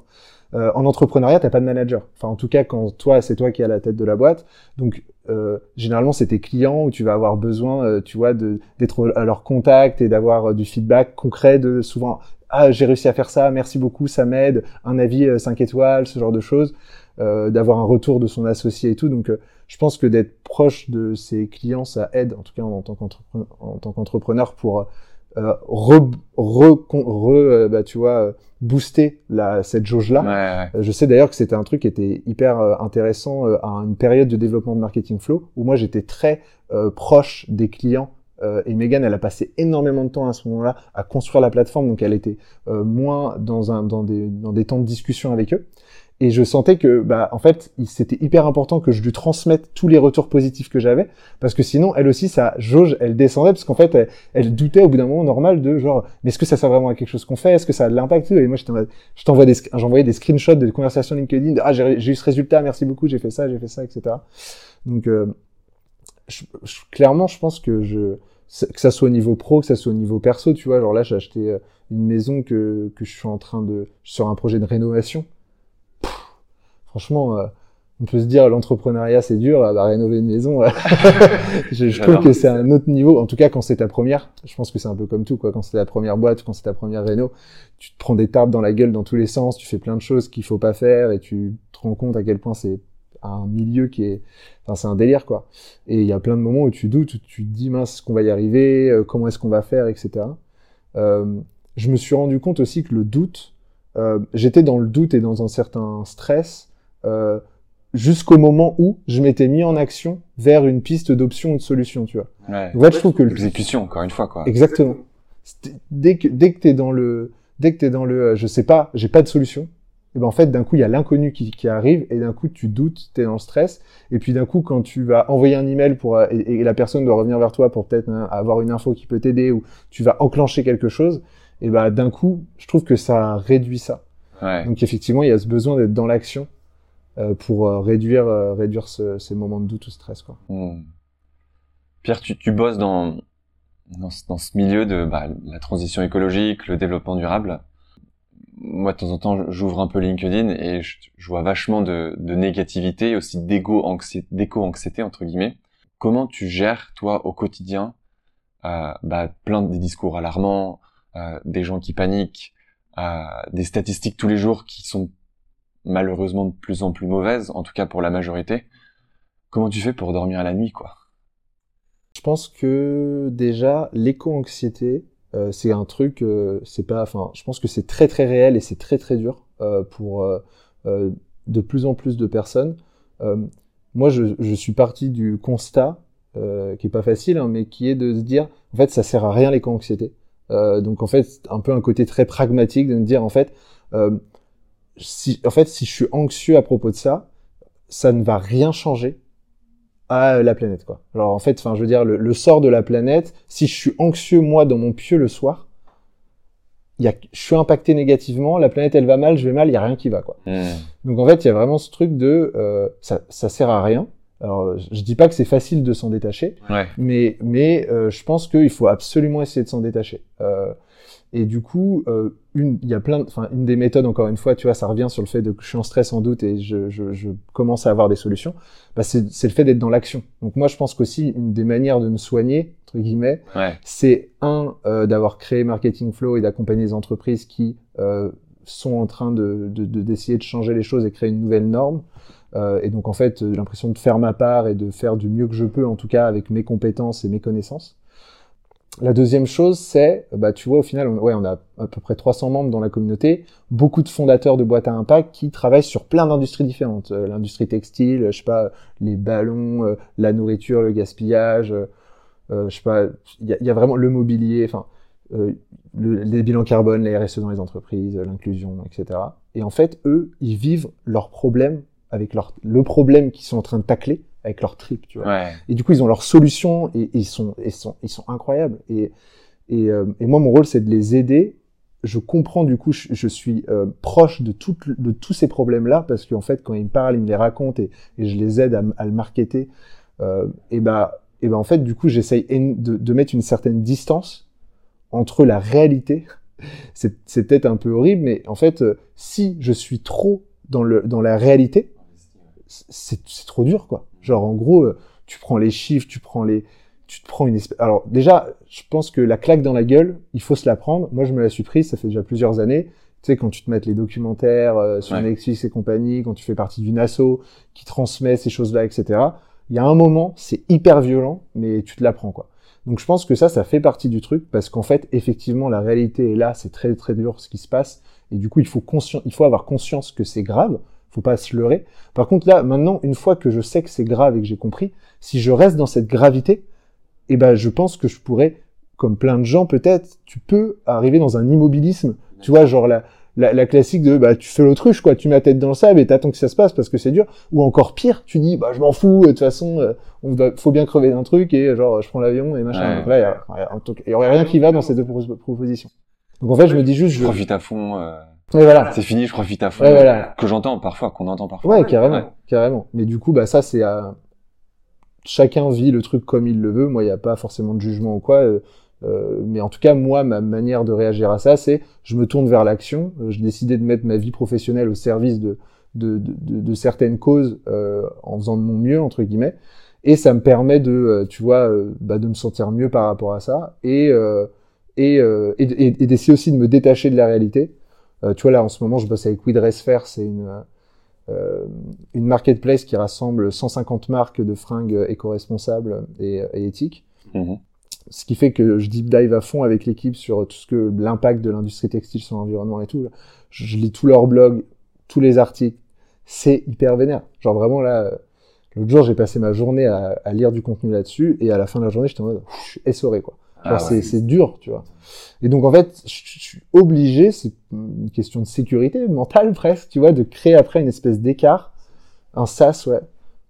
Euh, en entrepreneuriat, t'as pas de manager. Enfin, en tout cas, quand toi, c'est toi qui es à la tête de la boîte. Donc, euh, généralement, c'est tes clients où tu vas avoir besoin, euh, tu vois, d'être à leur contact et d'avoir euh, du feedback concret de souvent, ah, j'ai réussi à faire ça, merci beaucoup, ça m'aide, un avis 5 étoiles, ce genre de choses. Euh, d'avoir un retour de son associé et tout. Donc, euh, je pense que d'être proche de ses clients, ça aide, en tout cas en, tant qu'entrepreneur, pour euh, re, re, bah, tu vois, booster la, cette jauge-là. Je sais d'ailleurs que c'était un truc qui était hyper intéressant à une période de développement de marketing flow où moi j'étais très proche des clients et Megan, elle a passé énormément de temps à ce moment-là à construire la plateforme, donc elle était moins dans, un, dans, des, dans des temps de discussion avec eux. Et je sentais que, bah, en fait, c'était hyper important que je lui transmette tous les retours positifs que j'avais, parce que sinon, elle aussi, sa jauge, elle descendait, parce qu'en fait, elle, doutait au bout d'un moment normal de genre, mais est-ce que ça sert vraiment à quelque chose qu'on fait? Est-ce que ça a de l'impact? Et moi, je t'envoie des, j'envoyais des screenshots de conversations LinkedIn, ah, j'ai eu ce résultat, merci beaucoup, j'ai fait ça, j'ai fait ça, etc. Donc, euh, clairement, je pense que je, que ça soit au niveau pro, que ça soit au niveau perso, tu vois, genre là, j'ai acheté euh, une maison que, que je suis en train de, sur un projet de rénovation franchement, euh, on peut se dire l'entrepreneuriat c'est dur, à rénover une maison. je, trouve que c'est un autre niveau. En tout cas, quand c'est ta première, je pense que c'est un peu comme tout, quoi. Quand c'est ta première boîte, quand c'est ta première réno, tu te prends des tartes dans la gueule dans tous les sens, tu fais plein de choses qu'il faut pas faire et tu te rends compte à quel point c'est un milieu qui est, enfin, c'est un délire, quoi. Et il y a plein de moments où tu doutes, où tu te dis mince, est-ce qu'on va y arriver, euh, comment est-ce qu'on va faire, etc. Euh, je me suis rendu compte aussi que le doute, euh, j'étais dans le doute et dans un certain stress euh, jusqu'au moment où je m'étais mis en action vers une piste d'option ou de solution, tu vois. Ouais. Je trouve que l'exécution, encore une fois, quoi. Exactement. Dès que dès que t'es dans le dès que t'es dans le, euh, je sais pas, j'ai pas de solution. Et ben en fait, d'un coup, il y a l'inconnu qui, qui arrive et d'un coup, tu doutes, t'es dans le stress. Et puis d'un coup, quand tu vas envoyer un email pour euh, et, la personne doit revenir vers toi pour peut-être hein, avoir une info qui peut t'aider ou tu vas enclencher quelque chose, et ben d'un coup, je trouve que ça réduit ça. Ouais. Donc effectivement, il y a ce besoin d'être dans l'action pour euh, réduire euh, réduire ce, ces moments de doute ou stress quoi. Hmm. Pierre, tu, tu bosses dans dans ce, dans ce milieu de bah, la transition écologique, le développement durable. Moi, de temps en temps, j'ouvre un peu LinkedIn et je, je vois vachement de, de négativité, aussi d'éco-anxiété, entre guillemets. Comment tu gères, toi, au quotidien, euh, bah, plein de discours alarmants, euh, des gens qui paniquent, des statistiques tous les jours qui sont malheureusement de plus en plus mauvaises, en tout cas pour la majorité. Comment tu fais pour dormir à la nuit, quoi? Je pense que déjà l'éco-anxiété, euh, c'est un truc, euh, c'est pas, enfin, je pense que c'est très très réel et c'est très très dur euh, pour de plus en plus de personnes. moi, je, suis parti du constat qui est pas facile, hein, mais qui est de se dire, en fait, ça sert à rien l'éco-anxiété. donc en fait, un peu un côté très pragmatique de me dire, en fait, si, en fait, si je suis anxieux à propos de ça, ça ne va rien changer à la planète quoi. Alors en fait, enfin je veux dire le, sort de la planète, si je suis anxieux moi dans mon pieu le soir, y a, je suis impacté négativement, la planète elle va mal, je vais mal, il y a rien qui va quoi. Hmm. Donc en fait, il y a vraiment ce truc de euh, ça ça sert à rien. Alors je dis pas que c'est facile de s'en détacher, mais mais euh, je pense qu'il faut absolument essayer de s'en détacher. Euh, et du coup, euh, une, il y a plein, enfin, une des méthodes, encore une fois, tu vois, ça revient sur le fait de que je suis en stress en doute et je, je, je commence à avoir des solutions. Bah, c'est, le fait d'être dans l'action. Donc moi, je pense qu'aussi une des manières de me soigner, entre guillemets, c'est un euh, d'avoir créé Marketing Flow et d'accompagner les entreprises qui euh, sont en train de, de, d'essayer de changer les choses et créer une nouvelle norme. Euh, et donc en fait, j'ai l'impression de faire ma part et de faire du mieux que je peux, en tout cas avec mes compétences et mes connaissances. La deuxième chose, c'est, bah, tu vois, au final, on, ouais, on a à peu près 300 membres dans la communauté, beaucoup de fondateurs de boîtes à impact qui travaillent sur plein d'industries différentes. Euh, l'industrie textile, je sais pas, les ballons, euh, la nourriture, le gaspillage, euh, je sais pas, il y a, vraiment le mobilier, enfin, les bilans carbone, la RSE dans les entreprises, l'inclusion, etc. Et en fait, eux, ils vivent leurs problèmes avec leur, le problème qu'ils sont en train de tacler avec leur trip, tu vois. Et du coup, ils ont leurs solutions et, ils sont, ils sont, ils sont incroyables. Et, et, euh, et moi, mon rôle, c'est de les aider. Je comprends du coup, je, suis euh, proche de, tout, de tous ces problèmes-là parce qu'en fait, quand ils me parlent, ils me les racontent et, et je les aide à, à le marketer. Euh, et bah, et ben en fait, du coup, j'essaye de, de, mettre une certaine distance entre la réalité. C'est peut-être un peu horrible, mais en fait, si je suis trop dans, le, dans la réalité, c'est trop dur, quoi. Genre, en gros, euh, tu prends les chiffres, tu prends les, tu te prends une espèce. Alors, déjà, je pense que la claque dans la gueule, il faut se la prendre. Moi, je me la suis prise, ça fait déjà plusieurs années. Tu sais, quand tu te mets les documentaires euh, sur Netflix et compagnie, quand tu fais partie d'une asso qui transmet ces choses-là, etc. Il y a un moment, c'est hyper violent, mais tu te la prends, quoi. Donc, je pense que ça, ça fait partie du truc parce qu'en fait, effectivement, la réalité est là, c'est très, très dur ce qui se passe. Et du coup, il faut il faut avoir conscience que c'est grave faut pas se leurrer. Par contre, là, maintenant, une fois que je sais que c'est grave et que j'ai compris, si je reste dans cette gravité, eh ben, je pense que je pourrais, comme plein de gens peut-être, tu peux arriver dans un immobilisme. Tu vois, genre la, la, classique de, bah, tu fais l'autruche, quoi. Tu mets la tête dans le sable et t'attends que ça se passe parce que c'est dur. Ou encore pire, tu dis, bah, je m'en fous, de toute façon, euh, on faut bien crever d'un truc et genre, je prends l'avion et machin. Donc là, il y, aurait rien qui va dans ces deux propositions. Donc en fait, je me dis juste, je profite à fond. Euh, voilà. C'est fini, je profite à fond. voilà. Que j'entends parfois, qu'on entend parfois. Ouais, carrément, carrément. Mais du coup, bah ça, c'est à chacun vit le truc comme il le veut. Moi, il n'y a pas forcément de jugement ou quoi. Euh, euh, mais en tout cas, moi, ma manière de réagir à ça, c'est je me tourne vers l'action. Euh, j'ai décidé de mettre ma vie professionnelle au service de de, de, de, certaines causes euh, en faisant de mon mieux entre guillemets. Et ça me permet de, tu vois, bah, de me sentir mieux par rapport à ça et et, et, et d'essayer aussi de me détacher de la réalité euh, tu vois, là, en ce moment, je bosse avec WeDressFair, c'est une, euh, une marketplace qui rassemble 150 marques de fringues éco-responsables et, et éthiques. Mhm. Ce qui fait que je deep dive à fond avec l'équipe sur tout ce que l'impact de l'industrie textile sur l'environnement et tout. Je, lis tous leurs blogs, tous les articles. C'est hyper vénère. Genre vraiment là, l'autre jour j'ai passé ma journée à, à lire du contenu là-dessus et à la fin de la journée j'étais en mode essoré quoi. Ah c'est dur, tu vois. Et donc en fait, je, suis obligé, c'est une question de sécurité mentale presque, tu vois, de créer après une espèce d'écart, un sas, ouais,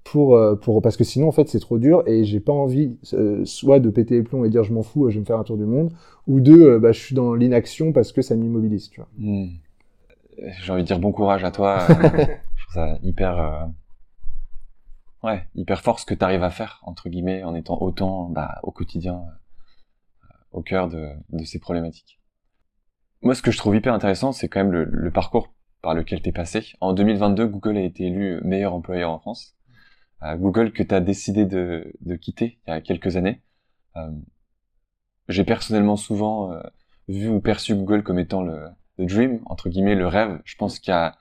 pour euh, pour parce que sinon en fait c'est trop dur et j'ai pas envie euh, soit de péter les plombs et dire je m'en fous, je vais me faire un tour du monde, ou de euh, bah je suis dans l'inaction parce que ça m'immobilise, tu vois. Hmm. J'ai envie de dire bon courage à toi. je trouve ça hyper ouais hyper fort ce que tu arrives à faire entre guillemets en étant autant bah, au quotidien au cœur de, ces problématiques. Moi, ce que je trouve hyper intéressant, c'est quand même le, parcours par lequel tu es passé. En 2022, Google a été élu meilleur employeur en France. Euh, Google que tu as décidé de, quitter il y a quelques années. Euh, j'ai personnellement souvent euh, vu ou perçu Google comme étant le, dream entre guillemets le rêve. Je pense qu'il y a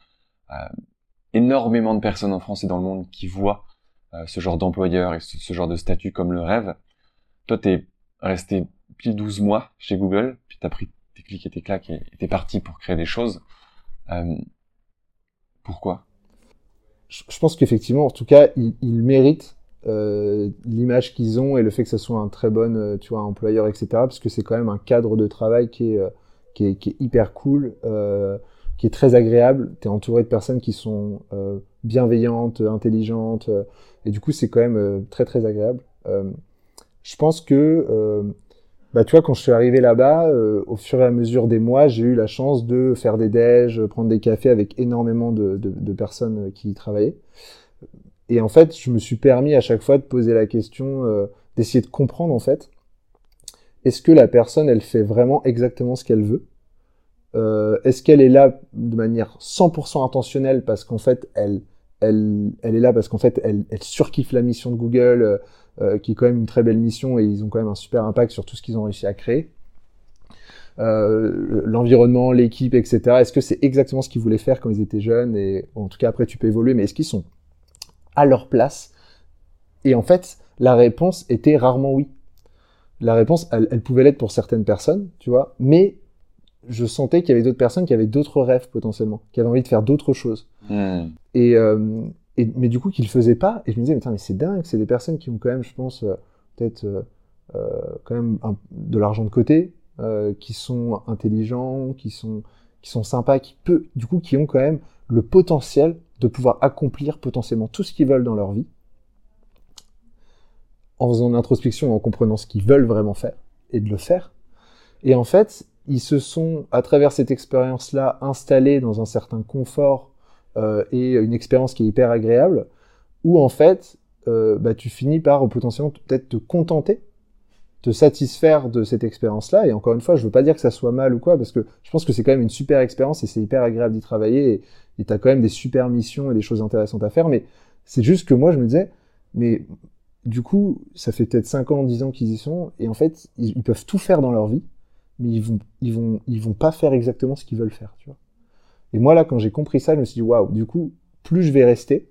énormément de personnes en France et dans le monde qui voient ce genre d'employeur et ce, genre de statut comme le rêve. Toi, t'es resté pile 12 mois chez Google, puis t'as pris tes clics et tes claques et t'es parti pour créer des choses. pourquoi? Je pense qu'effectivement, en tout cas, ils, méritent euh, l'image qu'ils ont et le fait que ce soit un très bon euh, tu vois, employeur, etc. Parce que c'est quand même un cadre de travail qui est, euh, qui est, hyper cool, euh, qui est très agréable. Tu es entouré de personnes qui sont euh, bienveillantes, intelligentes. et du coup, c'est quand même très, très agréable. je pense que bah, tu vois, quand je suis arrivé là-bas, euh, au fur et à mesure des mois, j'ai eu la chance de faire des déj, prendre des cafés avec énormément de, de, personnes qui y travaillaient. Et en fait, je me suis permis à chaque fois de poser la question, euh, d'essayer de comprendre en fait, est-ce que la personne, elle fait vraiment exactement ce qu'elle veut? Euh, Est-ce qu'elle est là de manière 100% intentionnelle parce qu'en fait, elle, elle, est là parce qu'en fait, elle, elle surkiffe la mission de Google euh, qui est quand même une très belle mission et ils ont quand même un super impact sur tout ce qu'ils ont réussi à créer. Euh, l'environnement, l'équipe, etc. Est-ce que c'est exactement ce qu'ils voulaient faire quand ils étaient jeunes et en tout cas après tu peux évoluer, mais est-ce qu'ils sont à leur place? Et en fait, la réponse était rarement oui. La réponse, elle pouvait l'être pour certaines personnes, tu vois, mais je sentais qu'il y avait d'autres personnes qui avaient d'autres rêves potentiellement, qui avaient envie de faire d'autres choses. Hmm. Et, euh, et, mais du coup, qu'ils le faisaient pas. Et je me disais, mais, mais c'est dingue, c'est des personnes qui ont quand même, je pense, euh, peut-être euh, euh, quand même de l'argent de côté, euh, qui sont intelligents, qui sont, qui sont sympas, qui peut, du coup, qui ont quand même le potentiel de pouvoir accomplir potentiellement tout ce qu'ils veulent dans leur vie, en faisant une introspection, en comprenant ce qu'ils veulent vraiment faire, et de le faire. Et en fait, ils se sont, à travers cette expérience-là, installés dans un certain confort euh, et une expérience qui est hyper agréable, où en fait, euh, bah, tu finis par potentiellement peut-être te contenter, te satisfaire de cette expérience-là. Et encore une fois, je veux pas dire que ça soit mal ou quoi, parce que je pense que c'est quand même une super expérience et c'est hyper agréable d'y travailler et tu as quand même des super missions et des choses intéressantes à faire. Mais c'est juste que moi, je me disais, mais du coup, ça fait peut-être 5 ans, 10 ans qu'ils y sont, et en fait, ils, peuvent tout faire dans leur vie, mais ils vont, ils vont, ils vont pas faire exactement ce qu'ils veulent faire, tu vois. Et moi, là, quand j'ai compris ça, je me suis dit, waouh, du coup, plus je vais rester,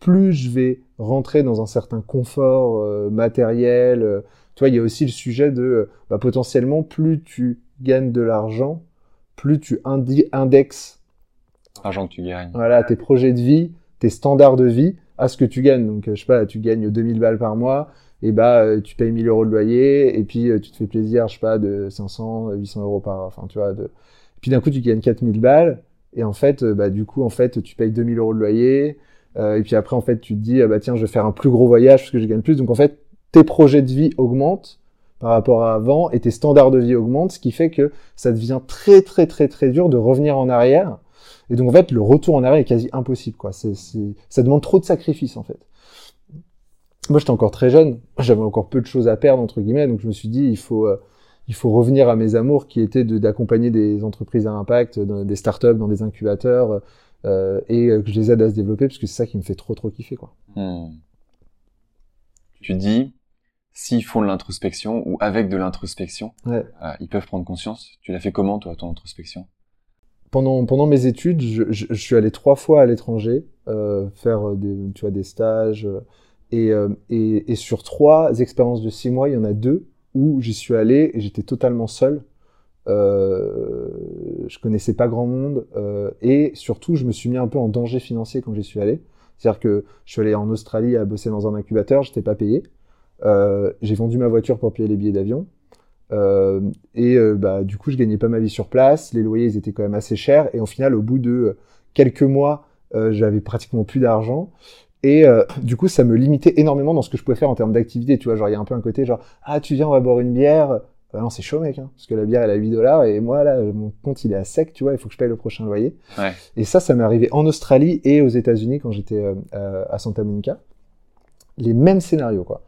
plus je vais rentrer dans un certain confort euh, matériel. Euh, tu vois, il y a aussi le sujet de, euh, bah, potentiellement, plus tu gagnes de l'argent, plus tu indexes l'argent que tu gagnes. Voilà, tes projets de vie, tes standards de vie à ce que tu gagnes. Donc, je sais pas, tu gagnes 2000 balles par mois, et bah, tu payes 1000 euros de loyer, et puis tu te fais plaisir, je sais pas, de 500, 800 euros par, enfin, tu vois, puis d'un coup, tu gagnes 4000 balles. Et en fait, euh, bah, du coup, en fait, tu payes 2000 euros de loyer. Euh, et puis après, en fait, tu te dis, ah bah tiens, je vais faire un plus gros voyage parce que je gagne plus. Donc en fait, tes projets de vie augmentent par rapport à avant et tes standards de vie augmentent, ce qui fait que ça devient très très très très dur de revenir en arrière. Et donc en fait, le retour en arrière est quasi impossible. Quoi. C'est, ça demande trop de sacrifices en fait. Moi, j'étais encore très jeune, j'avais encore peu de choses à perdre entre guillemets, donc je me suis dit, il faut euh, il faut revenir à mes amours qui étaient d'accompagner des entreprises à impact, dans des startups, dans des incubateurs, euh, et que je les aide à se développer parce que c'est ça qui me fait trop trop kiffer quoi. Hmm. Tu dis s'ils font de l'introspection ou avec de l'introspection, ouais. euh, ils peuvent prendre conscience. Tu l'as fait comment toi ton introspection? Pendant, pendant mes études, je, je, je suis allé trois fois à l'étranger euh, faire des, tu vois, des stages. Et, euh, et, sur trois expériences de six mois, il y en a deux où j'y suis allé et j'étais totalement seul. Euh, je connaissais pas grand monde euh, et surtout je me suis mis un peu en danger financier quand j'y suis allé. C'est-à-dire que je suis allé en Australie à bosser dans un incubateur, j'étais pas payé. Euh, j'ai vendu ma voiture pour payer les billets d'avion. Et bah, du coup, je gagnais pas ma vie sur place. Les loyers, ils étaient quand même assez chers. Et au final, au bout de quelques mois, j'avais pratiquement plus d'argent. Et euh, du coup, ça me limitait énormément dans ce que je pouvais faire en termes d'activité. Tu vois, genre, il y a un peu un côté genre, ah, tu viens, on va boire une bière. Bah non, c'est chaud, mec, hein, parce que la bière, elle a 8 dollars et moi, là, mon compte, il est à sec, tu vois, il faut que je paye le prochain loyer. Ouais. Et ça, ça m'est arrivé en Australie et aux États-Unis quand j'étais euh, à Santa Monica. Les mêmes scénarios, quoi.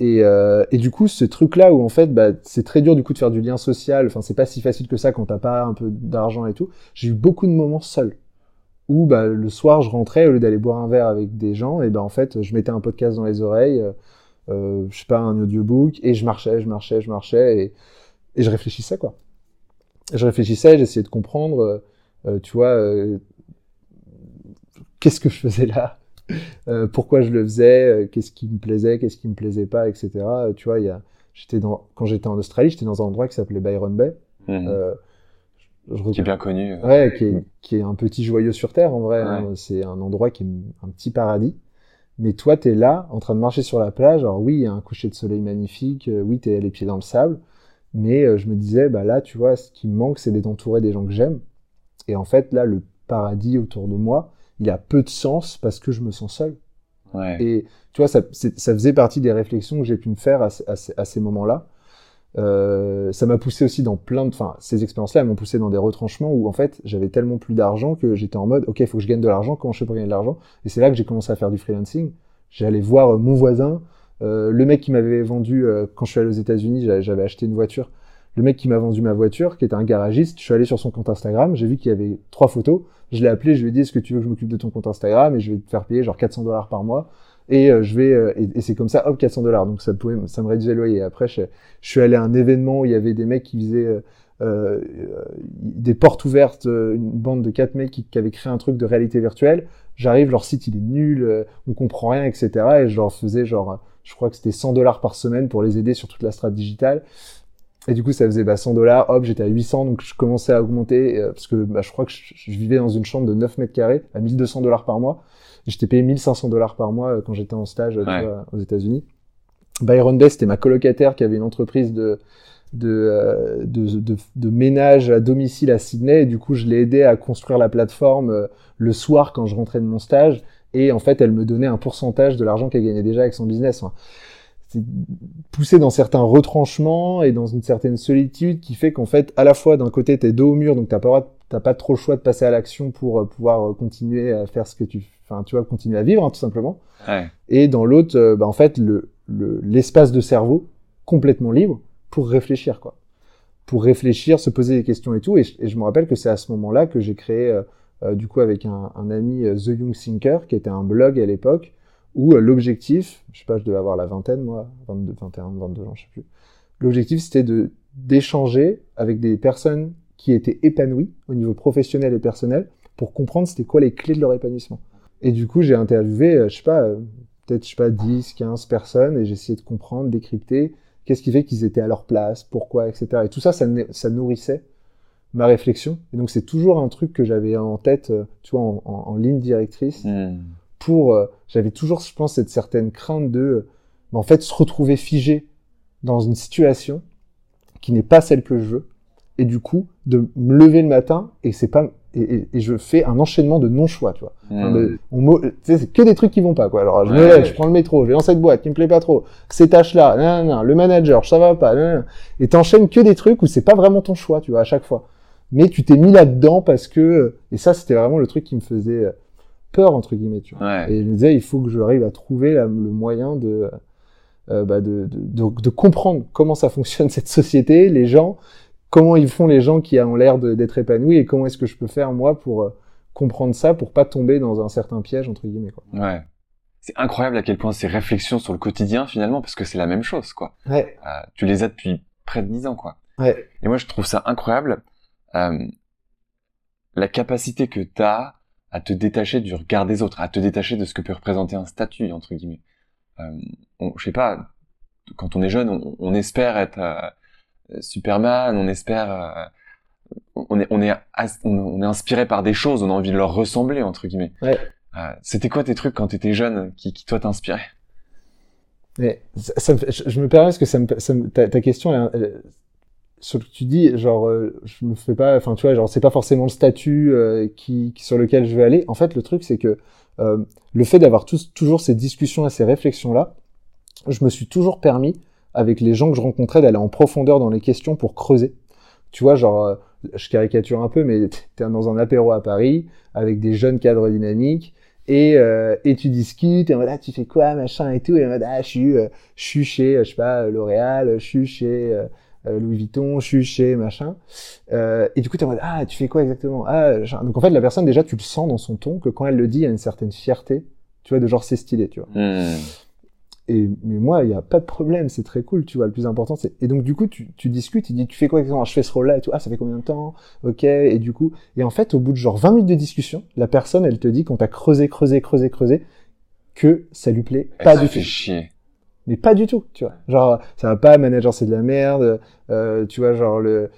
Et, euh, et du coup, ce truc-là où en fait, bah, c'est très dur du coup de faire du lien social. Enfin, c'est pas si facile que ça quand t'as pas un peu d'argent et tout. J'ai eu beaucoup de moments seuls où bah, le soir je rentrais au lieu d'aller boire un verre avec des gens et ben en fait je mettais un podcast dans les oreilles euh, euh, je sais pas un audiobook et je marchais je marchais je marchais et, et je réfléchissais quoi je réfléchissais, j'essayais de comprendre, euh, tu vois, euh, qu'est-ce que je faisais là, pourquoi je le faisais, qu'est-ce qui me plaisait, qu'est-ce qui me plaisait pas, etc. tu vois, il y a, j'étais dans, quand j'étais en Australie, j'étais dans un endroit qui s'appelait Byron Bay. Mhm. Je qui est bien connu. Ouais, qui est, qui est, un petit joyau sur terre en vrai. Hein. C'est un endroit qui est un petit paradis. Mais toi, tu es là, en train de marcher sur la plage. Alors oui, il y a un coucher de soleil magnifique. oui, tu es les pieds dans le sable. Mais je me disais, bah là, tu vois, ce qui me manque, c'est d'être entouré des gens que j'aime. Et en fait, là, le paradis autour de moi, il a peu de sens parce que je me sens seul. Ouais. Et tu vois, ça, ça, faisait partie des réflexions que j'ai pu me faire à, à, à ces moments-là. Euh, ça m'a poussé aussi dans plein de, enfin, ces expériences-là m'ont poussé dans des retranchements où en fait j'avais tellement plus d'argent que j'étais en mode, ok, il faut que je gagne de l'argent. Comment je peux gagner de l'argent? Et c'est là que j'ai commencé à faire du freelancing. J'allais voir euh, mon voisin, euh, le mec qui m'avait vendu quand je suis allé aux États-Unis, j'avais acheté une voiture le mec qui m'a vendu ma voiture, qui était un garagiste, je suis allé sur son compte Instagram, j'ai vu qu'il y avait trois photos, je l'ai appelé, je lui ai dit est-ce que tu veux que je m'occupe de ton compte Instagram? Et je vais te faire payer genre 400 dollars par mois et euh, je vais euh, et, c'est comme ça hop 400 dollars donc ça pouvait ça me réduisait le loyer. Après je, suis allé à un événement où il y avait des mecs qui faisaient euh, des portes ouvertes, une bande de quatre mecs qui, qui avaient créé un truc de réalité virtuelle. J'arrive, leur site il est nul, on comprend rien, etc. Et je leur faisais genre, je crois que c'était 100 dollars par semaine pour les aider sur toute la strate digitale. Et du coup, ça faisait bah, 100 dollars. Hop, j'étais à 800, donc je commençais à augmenter parce que bah, je crois que je, vivais dans une chambre de 9 mètres carrés à 1200 dollars par mois. J'étais payé 1500 dollars par mois euh, quand j'étais en stage euh, aux États-Unis. Byron Bay, c'était ma colocataire qui avait une entreprise de de, de, de, de, ménage à domicile à Sydney. Et du coup, je l'ai aidé à construire la plateforme le soir quand je rentrais de mon stage. Et en fait, elle me donnait un pourcentage de l'argent qu'elle gagnait déjà avec son business c'est poussé dans certains retranchements et dans une certaine solitude qui fait qu'en fait, à la fois d'un côté, t'es dos au mur, donc t'as pas, t'as pas trop le choix de passer à l'action pour euh, pouvoir euh, continuer à faire ce que tu, enfin, tu vois, continuer à vivre, hein, tout simplement. Ouais. Et dans l'autre, euh, bah, en fait, le, l'espace de cerveau complètement libre pour réfléchir, quoi. Pour réfléchir, se poser des questions et tout. Et, je me rappelle que c'est à ce moment-là que j'ai créé, du coup, avec un, un ami, The Young Thinker, qui était un blog à l'époque, où euh, l'objectif, je sais pas, je devais avoir la vingtaine, moi, 22, 21, 22 ans, je sais plus. L'objectif, c'était de d'échanger avec des personnes qui étaient épanouies au niveau professionnel et personnel pour comprendre c'était quoi les clés de leur épanouissement. Et du coup, j'ai interviewé, euh, je sais pas, euh, peut-être, je sais pas, 10, 15 personnes et j'ai essayé de comprendre, décrypter qu'est-ce qui fait qu'ils étaient à leur place, pourquoi, etc. Et tout ça, ça, ça nourrissait ma réflexion. Et donc, c'est toujours un truc que j'avais en tête, tu vois, en, en, ligne directrice. Hmm pour, euh, j'avais toujours, je pense, cette certaine crainte de, euh, en fait, se retrouver figé dans une situation qui n'est pas celle que je veux, et du coup, de me lever le matin et c'est pas, et, et, je fais un enchaînement de non-choix, tu vois. Mmh. c'est que des trucs qui vont pas, quoi. Alors, je me lève, je prends le métro, je vais dans cette boîte qui me plaît pas trop, ces tâches-là, nan, nan, le manager, ça va pas, nan, et t'enchaînes que des trucs où c'est pas vraiment ton choix, tu vois, à chaque fois. Mais tu t'es mis là-dedans parce que, et ça, c'était vraiment le truc qui me faisait, euh, peur entre guillemets tu vois. et je me disais il faut que je arrive à trouver le moyen de, euh, bah de, de, de, comprendre comment ça fonctionne cette société les gens comment ils font les gens qui ont l'air d'être épanouis et comment est-ce que je peux faire moi pour euh, comprendre ça pour pas tomber dans un certain piège entre guillemets quoi. Ouais. C'est incroyable à quel point ces réflexions sur le quotidien finalement parce que c'est la même chose quoi. Ouais. Euh, tu les as depuis près de dix ans quoi. Ouais. Et moi je trouve ça incroyable euh, la capacité que tu as à te détacher du regard des autres, à te détacher de ce que peut représenter un statut entre guillemets. Euh, on, je sais pas, quand on est jeune, on, on espère être Superman, on espère, euh, on est on est on est inspiré par des choses, on a envie de leur ressembler entre guillemets. Ouais. Euh, C'était quoi tes trucs quand t'étais jeune qui, qui toi t'inspiraient? Mais ça, ça me, je, me permets parce que ça me, ça me ta, ta, question, elle, ce que tu dis, genre, euh, je me fais pas, enfin, tu vois, genre, c'est pas forcément le statut euh, qui, sur lequel je vais aller. En fait, le truc, c'est que euh, le fait d'avoir toujours ces discussions et ces réflexions-là, je me suis toujours permis, avec les gens que je rencontrais, d'aller en profondeur dans les questions pour creuser. Tu vois, genre, je caricature un peu, mais t'es dans un apéro à Paris avec des jeunes cadres dynamiques et, et tu discutes et en mode ah tu fais quoi machin et tout et en mode ah je suis je suis chez je sais pas L'Oréal je suis chez euh, Louis Vuitton, je suis chez machin. Euh, et du coup, tu es en mode, ah, tu fais quoi exactement? Ah, Donc en fait, la personne, déjà, tu le sens dans son ton que quand elle le dit, il y a une certaine fierté, tu vois, de genre c'est stylé, tu vois. Hmm. Et, mais moi, il n'y a pas de problème, c'est très cool, tu vois. Le plus important, c'est. Et donc, du coup, tu, tu discutes, tu dis, tu fais quoi exactement? Je fais ce rôle-là et tout. Ah, ça fait combien de temps? Ok. Et du coup, et en fait, au bout de genre 20 minutes de discussion, la personne, elle te dit qu'on t'a creusé, creusé, creusé, creusé, que ça lui plaît Et pas ça du fait tout. chier. Mais pas du tout, tu vois. Genre, ça va pas, manager, c'est de la merde, euh, tu vois, genre le.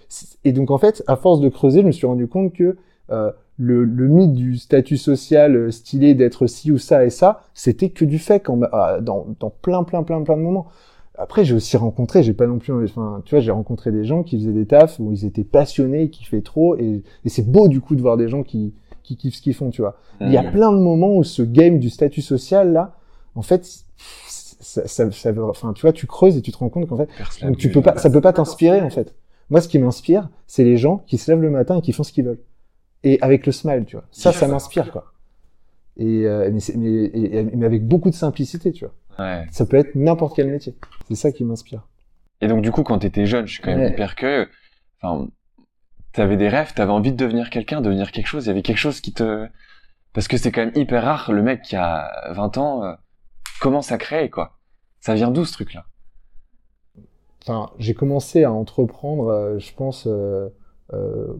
Et donc, en fait, à force de creuser, je me suis rendu compte que euh, le, le mythe du statut social euh, stylé d'être ci ou ça et ça, c'était que du fait quand, ah, dans, dans plein, plein, plein, plein de moments. Après, j'ai aussi rencontré, j'ai pas non plus, enfin, tu vois, j'ai rencontré des gens qui faisaient des tafs où ils étaient passionnés, qui fait trop, et, et c'est beau du coup de voir des gens qui, qui kiffent ce qu'ils font, tu vois. Il y a plein de moments où ce game du statut social là, en fait, ça, ça, ça veut- enfin, tu vois, tu creuses et tu te rends compte qu'en fait, donc tu peux pas, ça peut pas t'inspirer en fait. Moi, ce qui m'inspire, c'est les gens qui se lèvent le matin et qui font ce qu'ils veulent, et avec le smile, tu vois. Ça, ça m'inspire quoi. Et euh, mais, mais, et- mais avec beaucoup de simplicité, tu vois. Ouais. Ça peut être n'importe quel métier. C'est ça qui m'inspire. Et donc, du coup, quand t'étais jeune, je suis quand même Ouais. hyper curieux. Enfin, t'avais des rêves, t'avais envie de devenir quelqu'un, devenir quelque chose. Il y avait quelque chose qui te, parce que c'est quand même hyper rare, le mec qui a 20 ans, euh, commence à créer, quoi. Ça vient d'où, ce truc-là? Enfin, j'ai commencé à entreprendre, euh, je pense, euh,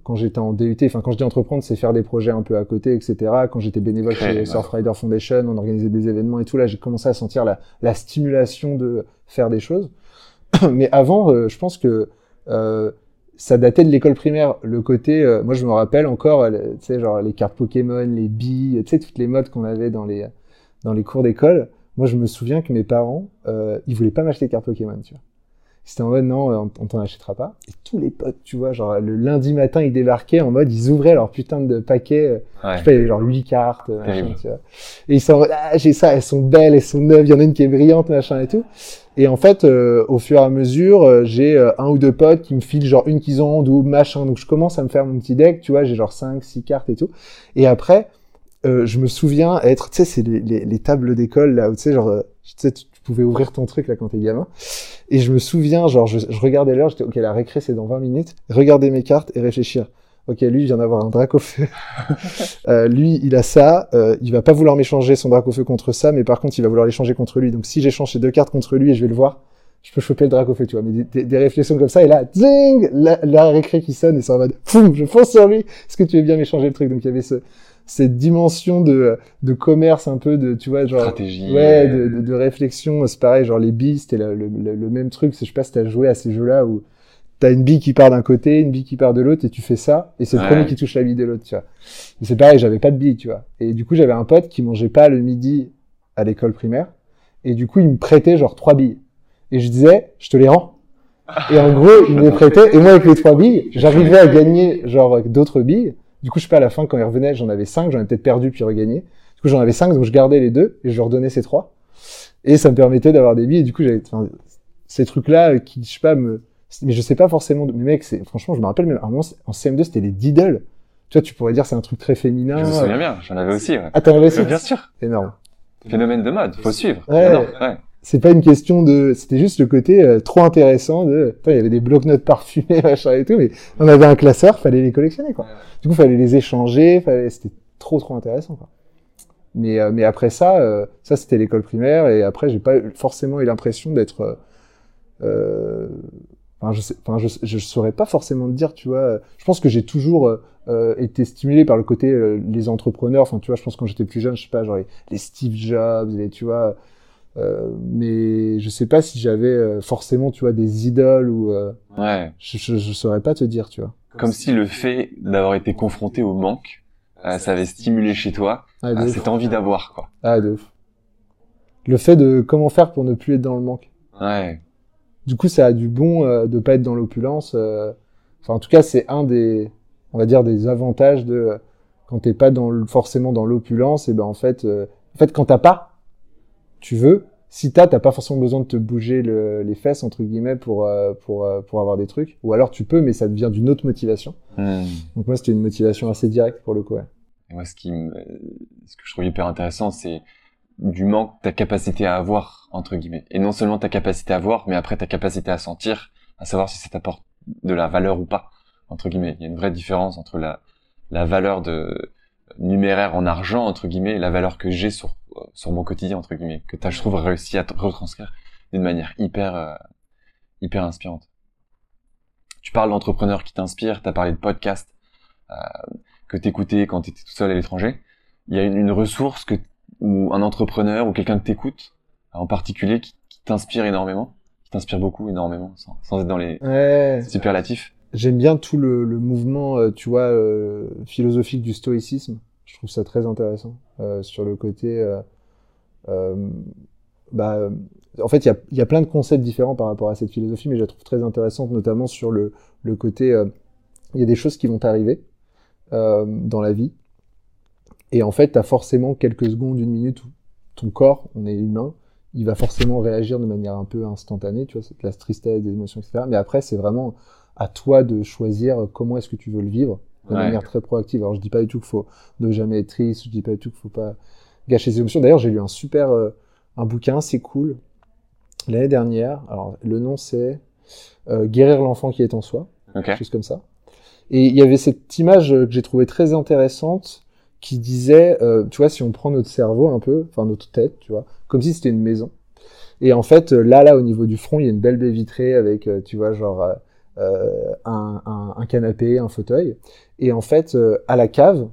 quand j'étais en DUT. Enfin, quand je dis entreprendre, c'est faire des projets un peu à côté, etc. Quand j'étais bénévole chez ouais. Surfrider Foundation, on organisait des événements et tout. Là, j'ai commencé à sentir la, la stimulation de faire des choses. Mais avant, euh, je pense que euh, ça datait de l'école primaire. Le côté, euh, moi, je me rappelle encore, euh, tu sais, genre les cartes Pokémon, les billes, tu sais, toutes les modes qu'on avait dans les dans les cours d'école. Moi, je me souviens que mes parents, euh, ils voulaient pas m'acheter des cartes Pokémon, tu vois. C'était en mode non, on, t'en achètera pas. Et tous les potes, tu vois, genre le lundi matin, ils débarquaient en mode, ils ouvraient leur putain de paquet. euh, Ouais. Je sais pas, il y avait genre 8 cartes, euh, machin, tu vois. Et ils sont ah, j'ai ça, elles sont belles, elles sont neuves, il y en a une qui est brillante, machin et tout. Et en fait, euh, au fur et à mesure, euh, j'ai euh, un ou deux potes qui me filent genre une qu'ils ont ou machin. Donc je commence à me faire mon petit deck, tu vois, j'ai genre 5, 6 cartes et tout. Et après, je me souviens être, tu sais, c'est les, les, les tables d'école là où tu sais, genre, tu sais, tu pouvais ouvrir ton truc là quand t'es gamin. Et je me souviens, genre, je, je regardais l'heure, j'étais, ok, la récré c'est dans 20 minutes. Regarder mes cartes et réfléchir. Ok, lui, il vient d'avoir un drac au feu. Euh, lui, il a ça. Euh, il va pas vouloir m'échanger son drac au feu contre ça, mais par contre, il va vouloir l'échanger contre lui. Donc, si j'échange ces deux cartes contre lui et je vais le voir, je peux choper le drac au feu, tu vois. Mais des, des- des réflexions comme ça, et là, zing, la, la récré qui sonne et ça va de, foum, je fonce sur lui. Est-ce que tu veux bien m'échanger le truc? Donc, il y avait ce, cette dimension de, de commerce un peu de, tu vois, genre, Stratégie. Ouais, euh, de, de, de réflexion, c'est pareil, genre les billes, c'était le, le, le- le même truc, je sais pas si t'as joué à ces jeux-là où t'as une bille qui part d'un côté, une bille qui part de l'autre, et tu fais ça, et c'est le Ouais. premier qui touche la bille de l'autre, tu vois. C'est pareil, j'avais pas de bille, tu vois. Et du coup, j'avais un pote qui mangeait pas le midi à l'école primaire, et du coup, il me prêtait genre trois billes. Et je disais, je te les rends. Et en gros, il me les prêtait, et moi, avec les trois billes, j'arrivais à gagner genre d'autres billes. Du coup, je sais pas, à la fin, quand il revenait, j'en avais cinq, j'en ai peut-être perdu puis regagné. Du coup, j'en avais cinq, donc je gardais les deux, et je leur donnais ces trois. Et ça me permettait d'avoir des billes, et du coup, j'avais, enfin, ces trucs-là, euh, qui, je sais pas, me, mais je sais pas forcément, mais mec, c'est, franchement, je me rappelle même, à un moment, en CM2, c'était les diddles. Tu vois, tu pourrais dire, c'est un truc très féminin. Je me souviens bien, j'en avais aussi, ouais. Ah, t'en avais aussi? Bien sûr. Énorme. Phénomène de mode, faut suivre. Ouais. C'est pas une question de c'était juste le côté euh, trop intéressant de il y avait des blocs-notes parfumés machin et tout mais on avait un classeur fallait les collectionner quoi. Du coup fallait les échanger fallait c'était trop trop intéressant quoi. Mais euh, mais après ça euh, ça c'était l'école primaire et après j'ai pas forcément eu l'impression d'être enfin je sais enfin je, je saurais pas forcément te dire tu vois. Je pense que j'ai toujours été stimulé par le côté les entrepreneurs. Enfin tu vois je pense quand j'étais plus jeune je sais pas genre les, les Steve Jobs les tu vois euh, mais je sais pas si j'avais euh, forcément, tu vois, des idoles ou euh, Ouais. je, je, je saurais pas te dire, tu vois. Comme si le fait d'avoir été confronté au manque, euh, ça avait stimulé chez toi Ah, de euh, ouf. cette envie d'avoir, quoi. Ah, de ouf. Le fait de comment faire pour ne plus être dans le manque. Ouais. Du coup, ça a du bon euh, de pas être dans l'opulence. euh. Enfin, en tout cas, c'est un des, on va dire, des avantages de quand t'es pas dans le- forcément dans l'opulence. Et ben en fait, euh, en fait, quand t'as pas, tu veux. Si t'as, t'as pas forcément besoin de te bouger le- les fesses entre guillemets pour euh, pour euh, pour avoir des trucs. Ou alors tu peux, mais ça devient d'une autre motivation. Hmm. Donc moi, c'était une motivation assez directe pour le coup. Ouais. Et moi, ce qui me, ce que je trouve hyper intéressant, c'est du manque ta capacité à avoir, entre guillemets. Et non seulement ta capacité à voir, mais après ta capacité à sentir, à savoir si ça t'apporte de la valeur ou pas, entre guillemets. Il y a une vraie différence entre la, la valeur de, numéraire en argent entre guillemets la valeur que j'ai sur sur mon quotidien entre guillemets que t'as je trouve réussi à retranscrire d'une manière hyper hyper inspirante. Tu parles d'entrepreneurs qui t'inspirent, tu as parlé de podcasts euh, que t'écoutais quand tu étais tout seul à l'étranger. Il y a une, une, ressource que ou un entrepreneur ou quelqu'un que t'écoutes en particulier qui, qui t'inspire énormément, qui t'inspire beaucoup énormément, sans, sans être dans les ouais. superlatifs. J'aime bien tout le, le mouvement, euh, tu vois, euh, philosophique du stoïcisme. Je trouve ça très intéressant euh, sur le côté. Euh, bah, en fait, il y a, plein de concepts différents par rapport à cette philosophie, mais je la trouve très intéressante, notamment sur le, le côté. Il y a des choses qui vont t'arriver dans la vie, et en fait, tu as forcément quelques secondes, une minute où ton corps, on est humain, il va forcément réagir de manière un peu instantanée, tu vois, c'est la tristesse, des émotions, etc. Mais après, c'est vraiment à toi de choisir comment est-ce que tu veux le vivre de Ouais. manière très proactive. Alors, je dis pas du tout qu'il faut ne jamais être triste, je dis pas du tout qu'il faut pas gâcher ses émotions. D'ailleurs, j'ai lu un super, euh, un bouquin, c'est cool, l'année dernière. Alors, le nom c'est euh, Guérir l'enfant qui est en soi, Ok. quelque chose comme ça. Et il y avait cette image euh, que j'ai trouvée très intéressante qui disait, euh, tu vois, si on prend notre cerveau un peu, enfin notre tête, tu vois, comme si c'était une maison. Et en fait, là, là, au niveau du front, il y a une belle baie vitrée avec, tu vois, genre euh, un, canapé, un fauteuil. Et en fait, euh, à la cave,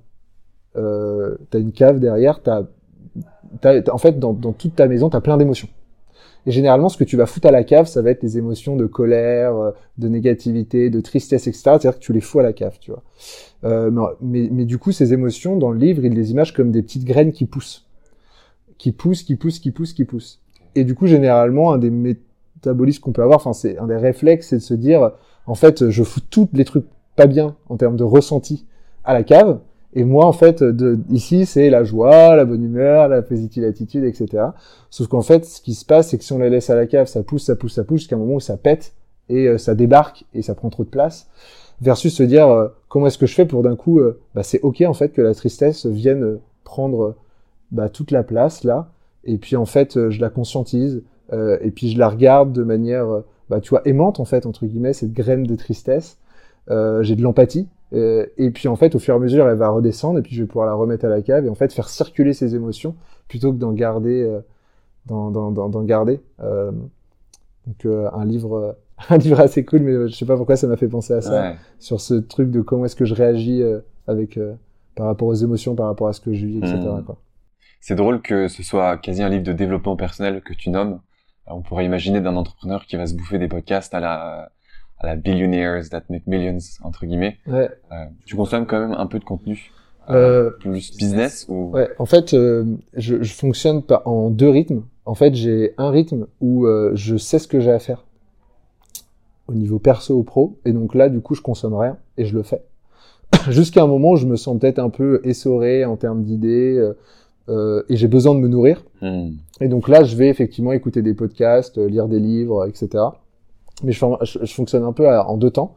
euh, t'as une cave derrière, t'as, en fait, dans, toute ta maison, t'as plein d'émotions. Et généralement, ce que tu vas foutre à la cave, ça va être des émotions de colère, de négativité, de tristesse, etc. C'est-à-dire que tu les fous à la cave, tu vois. Mais, du coup, ces émotions, dans le livre, il les image comme des petites graines qui poussent. Qui poussent, qui poussent, qui poussent, qui poussent. Et du coup, généralement, un des qu'on peut avoir, enfin, c'est un des réflexes, c'est de se dire, en fait, je fous tous les trucs pas bien en termes de ressenti à la cave. Et moi, en fait, de, ici, c'est la joie, la bonne humeur, la positive attitude, etc. Sauf qu'en fait, ce qui se passe, c'est que si on la laisse à la cave, ça pousse, ça pousse, ça pousse, jusqu'à un moment où ça pète et euh, ça débarque et ça prend trop de place. Versus se dire, euh, comment est-ce que je fais pour d'un coup, euh, bah, c'est ok en fait que la tristesse vienne prendre bah, toute la place là. Et puis en fait, je la conscientise euh, et puis je la regarde de manière, euh, bah, tu vois, aimante en fait entre guillemets cette graine de tristesse. Euh, j'ai de l'empathie. Euh, et puis en fait, au fur et à mesure, elle va redescendre et puis je vais pouvoir la remettre à la cave et en fait faire circuler ces émotions plutôt que d'en garder, d'en, garder. Donc un livre, un livre assez cool, mais je sais pas pourquoi ça m'a fait penser à ça, Ouais. sur ce truc de comment est-ce que je réagis avec par rapport aux émotions, par rapport à ce que je vis, etc. Quoi. C'est drôle que ce soit quasi un livre de développement personnel que tu nommes. Euh, On pourrait imaginer d'un entrepreneur qui va se bouffer des podcasts à la à la billionaires that make millions entre guillemets. Ouais. Euh, tu consommes quand même un peu de contenu Euh, plus business ou Ouais, en fait, euh, je, je fonctionne par, en deux rythmes. En fait, j'ai un rythme où euh, je sais ce que j'ai à faire au niveau perso ou pro, et donc là, du coup, je consomme rien et je le fais. Jusqu'à un moment où je me sens peut-être un peu essoré en termes d'idées euh, et j'ai besoin de me nourrir. Hmm. Et donc là, je vais effectivement écouter des podcasts, euh, lire des livres, etc. Mais je, fon- je- je fonctionne un peu à- en deux temps.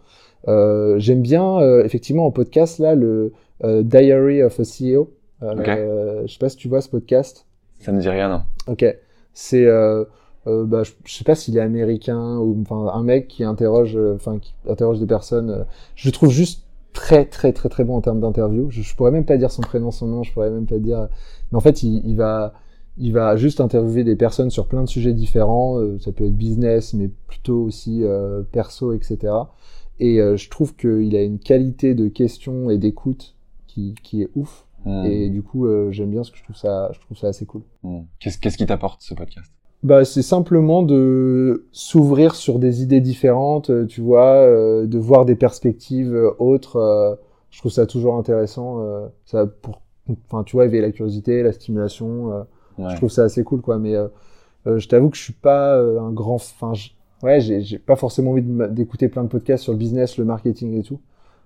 Euh, J'aime bien euh, effectivement en podcast là le Diary of a CEO. Ok. euh, je sais pas si tu vois ce podcast. Ça ne dit rien, non Ok. C'est bah, je, je sais pas s'il est américain ou enfin un mec qui interroge enfin qui interroge des personnes. je le trouve juste très très très très bon en termes d'interview. Je, je pourrais même pas dire son prénom, son nom. Je pourrais même pas dire. Mais en fait, il, il va il va juste interviewer des personnes sur plein de sujets différents. euh, ça peut être business, mais plutôt aussi euh, perso, etc. Et euh, je trouve qu'il a une qualité de questions et d'écoute qui, qui est ouf. Hmm. Et du coup, j'aime bien ce que je trouve ça, je trouve ça assez cool. Hmm. Qu'est-ce qu'est-ce qui t'apporte ce podcast? Bah, c'est simplement de s'ouvrir sur des idées différentes, tu vois, de voir des perspectives autres. je trouve ça toujours intéressant. ça pour, enfin, tu vois, éveiller la curiosité, la stimulation. euh, Ouais. Je trouve ça assez cool, quoi. Mais euh, euh, je t'avoue que je suis pas un grand, enfin, ouais, j'ai pas forcément envie d'écouter plein de podcasts sur le business, le marketing et tout.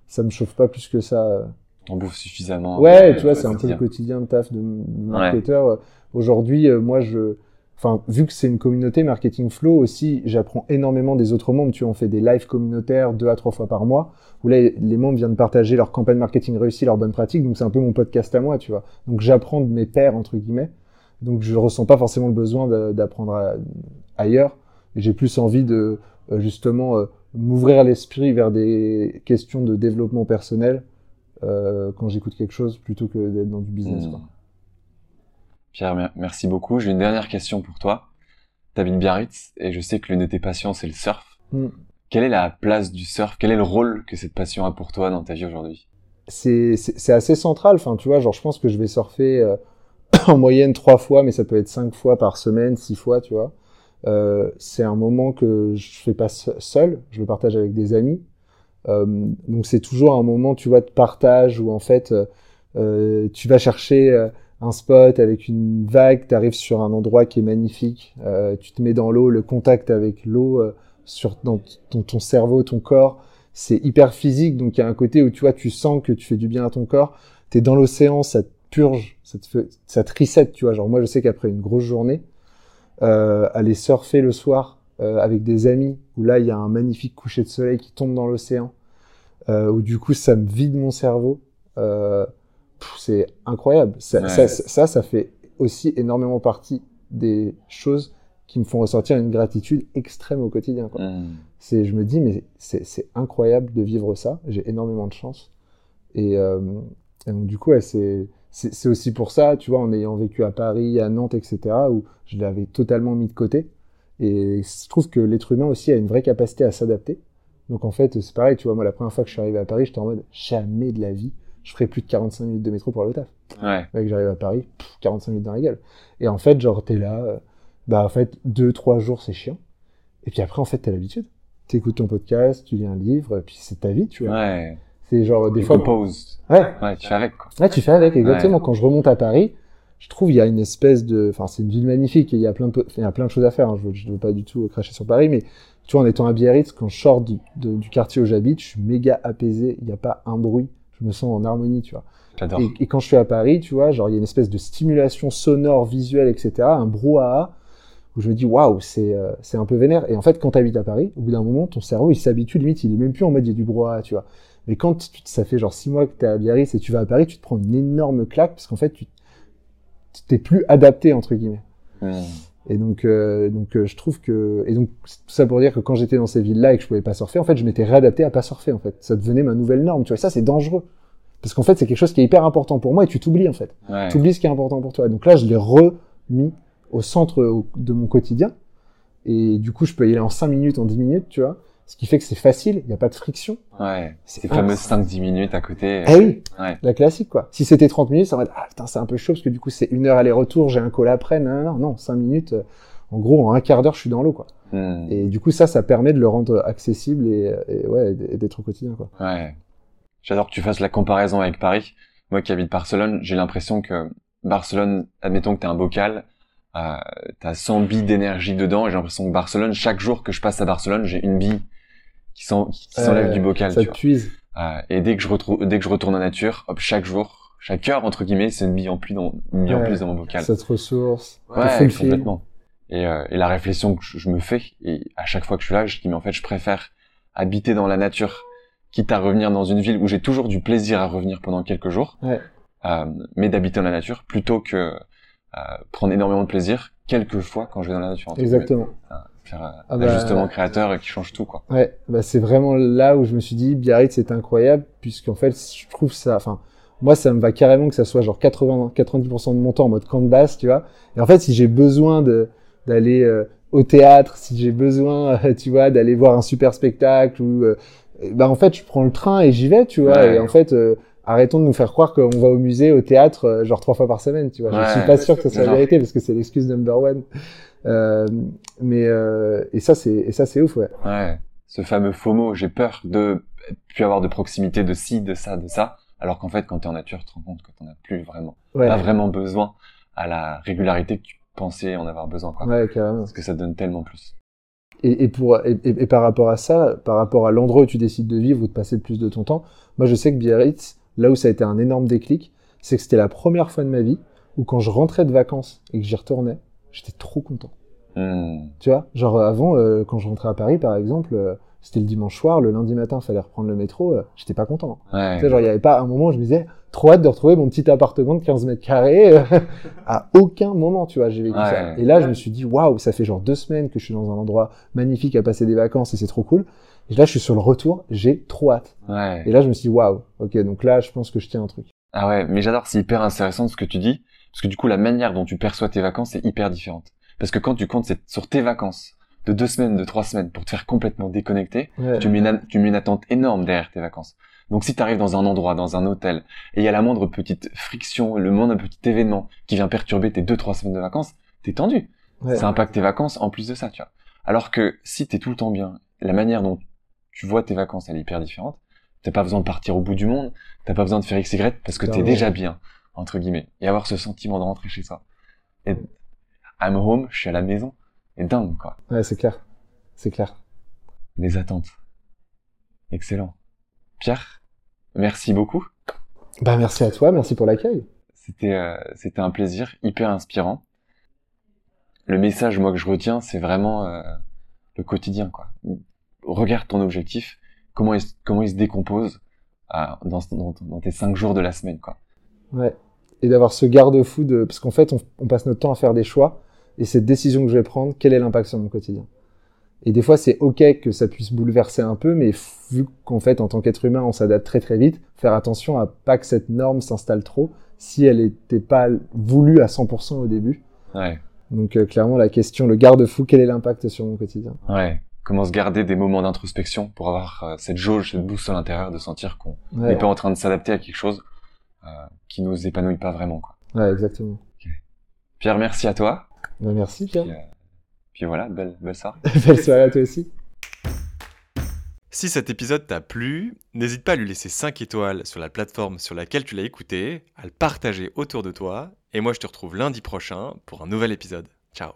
Ça me chauffe pas plus que ça. euh. On bouffe suffisamment. Ouais, tu vois, c'est un peu le quotidien. de taf de, marketeur. Euh, Aujourd'hui, moi, je, enfin, vu que c'est une communauté marketing flow aussi, j'apprends énormément des autres membres. Tu on fait des lives communautaires deux à trois fois par mois, où là, les membres viennent partager leur campagne marketing réussie, leurs bonnes pratiques. Donc, c'est un peu mon podcast à moi, tu vois. Donc, j'apprends de mes pairs entre guillemets. Donc, je ressens pas forcément le besoin d'apprendre ailleurs. J'ai plus envie de euh, justement euh, m'ouvrir l'esprit vers des questions de développement personnel euh, quand j'écoute quelque chose plutôt que d'être dans du business. Hmm. Quoi. Pierre, mer- merci beaucoup. J'ai une dernière question pour toi. T'habites Biarritz et je sais que l'une de tes passions, c'est le surf. Hmm. Quelle est la place du surf? Quel est le rôle que cette passion a pour toi dans ta vie aujourd'hui? C'est assez central. Enfin, tu vois, genre je pense que je vais surfer euh, en moyenne trois fois, mais ça peut être cinq fois par semaine, six fois, tu vois. Euh, c'est un moment que je fais pas se- seul, je le partage avec des amis. Euh, donc c'est toujours un moment, tu vois, de partage où en fait euh, tu vas chercher un spot avec une vague, tu arrives sur un endroit qui est magnifique, euh, tu te mets dans l'eau, le contact avec l'eau euh, sur dans ton, cerveau, ton corps, c'est hyper physique, donc il y a un côté où tu vois, tu sens que tu fais du bien à ton corps, tu es dans l'océan, ça te purge, ça te, fait, reset, tu vois. Genre moi je sais qu'après une grosse journée, euh, aller surfer le soir avec des amis, où là il y a un magnifique coucher de soleil qui tombe dans l'océan, où du coup ça me vide mon cerveau, c'est incroyable. Ça, Ouais. ça, ça, ça fait aussi énormément partie des choses qui me font ressortir une gratitude extrême au quotidien. Quoi. C'est, je me dis, mais c'est, incroyable de vivre ça. J'ai énormément de chance. Et, euh, et donc, du coup, ouais, c'est, c'est aussi pour ça, tu vois, en ayant vécu à Paris, à Nantes, etc., où je l'avais totalement mis de côté. Et je trouve que l'être humain aussi a une vraie capacité à s'adapter. Donc, en fait, c'est pareil, tu vois, moi, la première fois que je suis arrivé à Paris, j'étais en mode, jamais de la vie, je ferai plus de 45 minutes de métro pour aller au taf. Ouais. Ouais, que j'arrive à Paris, pff, 45 minutes dans la gueule. Et en fait, genre, t'es là, euh, bah, en fait, deux, trois jours, c'est chiant. Et puis après, en fait, t'as l'habitude. T'écoutes ton podcast, tu lis un livre, puis c'est ta vie, tu vois. Ouais. C'est genre, des Tu fois. composes. Ouais, Ouais, tu fais avec, quoi. ouais, tu fais avec, exactement. Quand je remonte à Paris, je trouve il y a une espèce de, enfin, c'est une ville magnifique et il y a plein de, il y a plein de choses à faire. hein. Je, veux, je veux pas du tout cracher sur Paris, mais tu vois, en étant à Biarritz, quand je sors du, de- du quartier où j'habite, je suis méga apaisé. Il n'y a pas un bruit. Je me sens en harmonie, tu vois. J'adore. Et, et quand je suis à Paris, tu vois, genre il y a une espèce de stimulation sonore, visuelle, etc., un brouhaha, où je me dis waouh, c'est euh, c'est un peu vénère. Et en fait, quand tu habites à Paris, au bout d'un moment, ton cerveau il s'habitue, limite, il est même plus en mode il y a du brouhaha, tu vois. Mais quand tu- ça fait genre six mois que tu es à Biarritz et tu vas à Paris, tu te prends une énorme claque parce qu'en fait, tu t'es plus adapté entre guillemets. Et donc, euh, donc euh, je trouve que et donc tout ça pour dire que quand j'étais dans ces villes-là et que je pouvais pas surfer, en fait, je m'étais réadapté à pas surfer. En fait, ça devenait ma nouvelle norme. Tu vois, ça c'est dangereux parce qu'en fait, c'est quelque chose qui est hyper important pour moi et tu t'oublies en fait. Ouais. Tu oublies ce qui est important pour toi. Donc là, je l'ai remis au centre de mon quotidien. Et du coup, je peux y aller en 5 minutes, en 10 minutes, tu vois. Ce qui fait que c'est facile, il n'y a pas de friction. Ouais. C'est Ces fameuses incroyable. 5-10 minutes à côté. Ah oui, Ouais. la classique, quoi. Si c'était 30 minutes, ça va être, ah putain, c'est un peu chaud parce que du coup, c'est une heure aller-retour, j'ai un call après. Non, non, non, 5 minutes. euh, En gros, en un quart d'heure, je suis dans l'eau, quoi. Hmm. Et du coup, ça, ça permet de le rendre accessible et, et ouais, d'être au quotidien, quoi. Ouais. J'adore que tu fasses la comparaison avec Paris. Moi qui habite Barcelone, j'ai l'impression que Barcelone, admettons que t'as un bocal, euh, t'as 100 billes d'énergie dedans, et j'ai l'impression que Barcelone, chaque jour que je passe à Barcelone, j'ai une bille qui s'en- qui s'enlève Euh, du bocal, Ça tu puise. Euh, et dès que je retrouve, dès que je retourne en nature, hop, chaque jour, chaque heure, entre guillemets, c'est une bille en plus dans, une bille en Ouais. plus dans mon bocal. Ça te ressource. Ouais, complètement. Et, euh, et la réflexion que je, je me fais, et à chaque fois que je suis là, je dis mais en fait je préfère habiter dans la nature, quitte à revenir dans une ville où j'ai toujours du plaisir à revenir pendant quelques jours, Ouais. euh, mais d'habiter dans la nature plutôt que euh, prendre énormément de plaisir quelques fois quand je vais dans la nature. Exactement. Faire Ah bah, créateur qui change tout quoi. Ouais, bah c'est vraiment là où je me suis dit Biarritz c'est incroyable puisqu'en fait je trouve ça enfin moi ça me va carrément que ça soit genre 80 90% de mon temps en mode camp de base, tu vois. Et en fait si j'ai besoin de d'aller euh, au théâtre, si j'ai besoin euh, tu vois d'aller voir un super spectacle ou euh, bah en fait je prends le train et j'y vais, tu vois. Ouais. Et en fait euh, arrêtons de nous faire croire qu'on va au musée, au théâtre euh, genre trois fois par semaine, tu vois. Ouais. Je suis pas sûr que ce soit la vérité parce que c'est l'excuse number one. Euh, mais euh, et ça c'est et ça c'est ouf ouais. Ouais. Ce fameux FOMO, j'ai peur de plus avoir de proximité de ci, de ça, de ça, alors qu'en fait quand t'es en nature, tu te rends compte que t'en as plus vraiment, Ouais. pas vraiment besoin à la régularité que tu pensais en avoir besoin quoi. Ouais, carrément. Parce que ça donne tellement plus. Et, et, pour, et- et par rapport à ça, par rapport à l'endroit où tu décides de vivre ou de passer le plus de ton temps, moi je sais que Biarritz, là où ça a été un énorme déclic, c'est que c'était la première fois de ma vie où quand je rentrais de vacances et que j'y retournais, j'étais trop content. Hmm. Tu vois, genre euh, avant, euh, quand je rentrais à Paris par exemple, euh, c'était le dimanche soir, le lundi matin, fallait reprendre le métro, euh, j'étais pas content. Ouais. Tu sais, genre, il y avait pas un moment où je me disais, trop hâte de retrouver mon petit appartement de 15 mètres carrés. à aucun moment, tu vois, j'ai vécu Ouais. ça. Et là, je me suis dit, waouh, ça fait genre deux semaines que je suis dans un endroit magnifique à passer des vacances et c'est trop cool. Et là, je suis sur le retour, j'ai trop hâte. Ouais. Et là, je me suis dit, waouh, ok, donc là, je pense que je tiens un truc. Ah ouais, mais j'adore, c'est hyper intéressant ce que tu dis, parce que du coup, la manière dont tu perçois tes vacances est hyper différente. Parce que quand tu comptes sur tes vacances de deux semaines, de trois semaines, pour te faire complètement déconnecter, Ouais. tu mets, une, tu mets une attente énorme derrière tes vacances. Donc si tu arrives dans un endroit, dans un hôtel, et il y a la moindre petite friction, le moindre petit événement qui vient perturber tes deux, trois semaines de vacances, t'es tendu. Ouais. Ça impacte tes vacances en plus de ça, tu vois. Alors que si t'es tout le temps bien, la manière dont tu vois tes vacances, elle est hyper différente. T'as pas besoin de partir au bout du monde, t'as pas besoin de faire X, Y, parce que t'es Clairement. déjà bien, entre guillemets. Et avoir ce sentiment de rentrer chez soi. Et I'm home, je suis à la maison. Et dingue, quoi. Ouais, c'est clair. C'est clair. Les attentes. Excellent. Pierre, merci beaucoup. Bah, merci à toi, merci pour l'accueil. C'était euh, c'était un plaisir, hyper inspirant. Le message, moi, que je retiens, c'est vraiment euh, le quotidien, quoi. Regarde ton objectif, comment il, se- comment il se décompose euh, dans, dans, dans tes cinq jours de la semaine, quoi. Ouais. Et d'avoir ce garde-fou de, parce qu'en fait, on, on passe notre temps à faire des choix, et cette décision que je vais prendre, quel est l'impact sur mon quotidien? Et des fois, c'est ok que ça puisse bouleverser un peu, mais vu qu'en fait, en tant qu'être humain, on s'adapte très très vite, faire attention à pas que cette norme s'installe trop, si elle n'était pas voulue à 100% au début. Ouais, Donc euh, clairement, la question, le garde-fou, quel est l'impact sur mon quotidien? ouais. Comment se garder des moments d'introspection pour avoir euh, cette jauge, cette boussole intérieure de sentir qu'on n'est Ouais, pas en train de s'adapter à quelque chose? Qui nous épanouit pas vraiment, quoi. ouais exactement. Pierre, merci à toi. Bah, merci Pierre. Puis, euh, puis voilà, belle, belle soirée. Belle soirée à toi aussi. Si cet épisode t'a plu, n'hésite pas à lui laisser 5 étoiles sur la plateforme sur laquelle tu l'as écouté, à le partager autour de toi, et moi je te retrouve lundi prochain pour un nouvel épisode. Ciao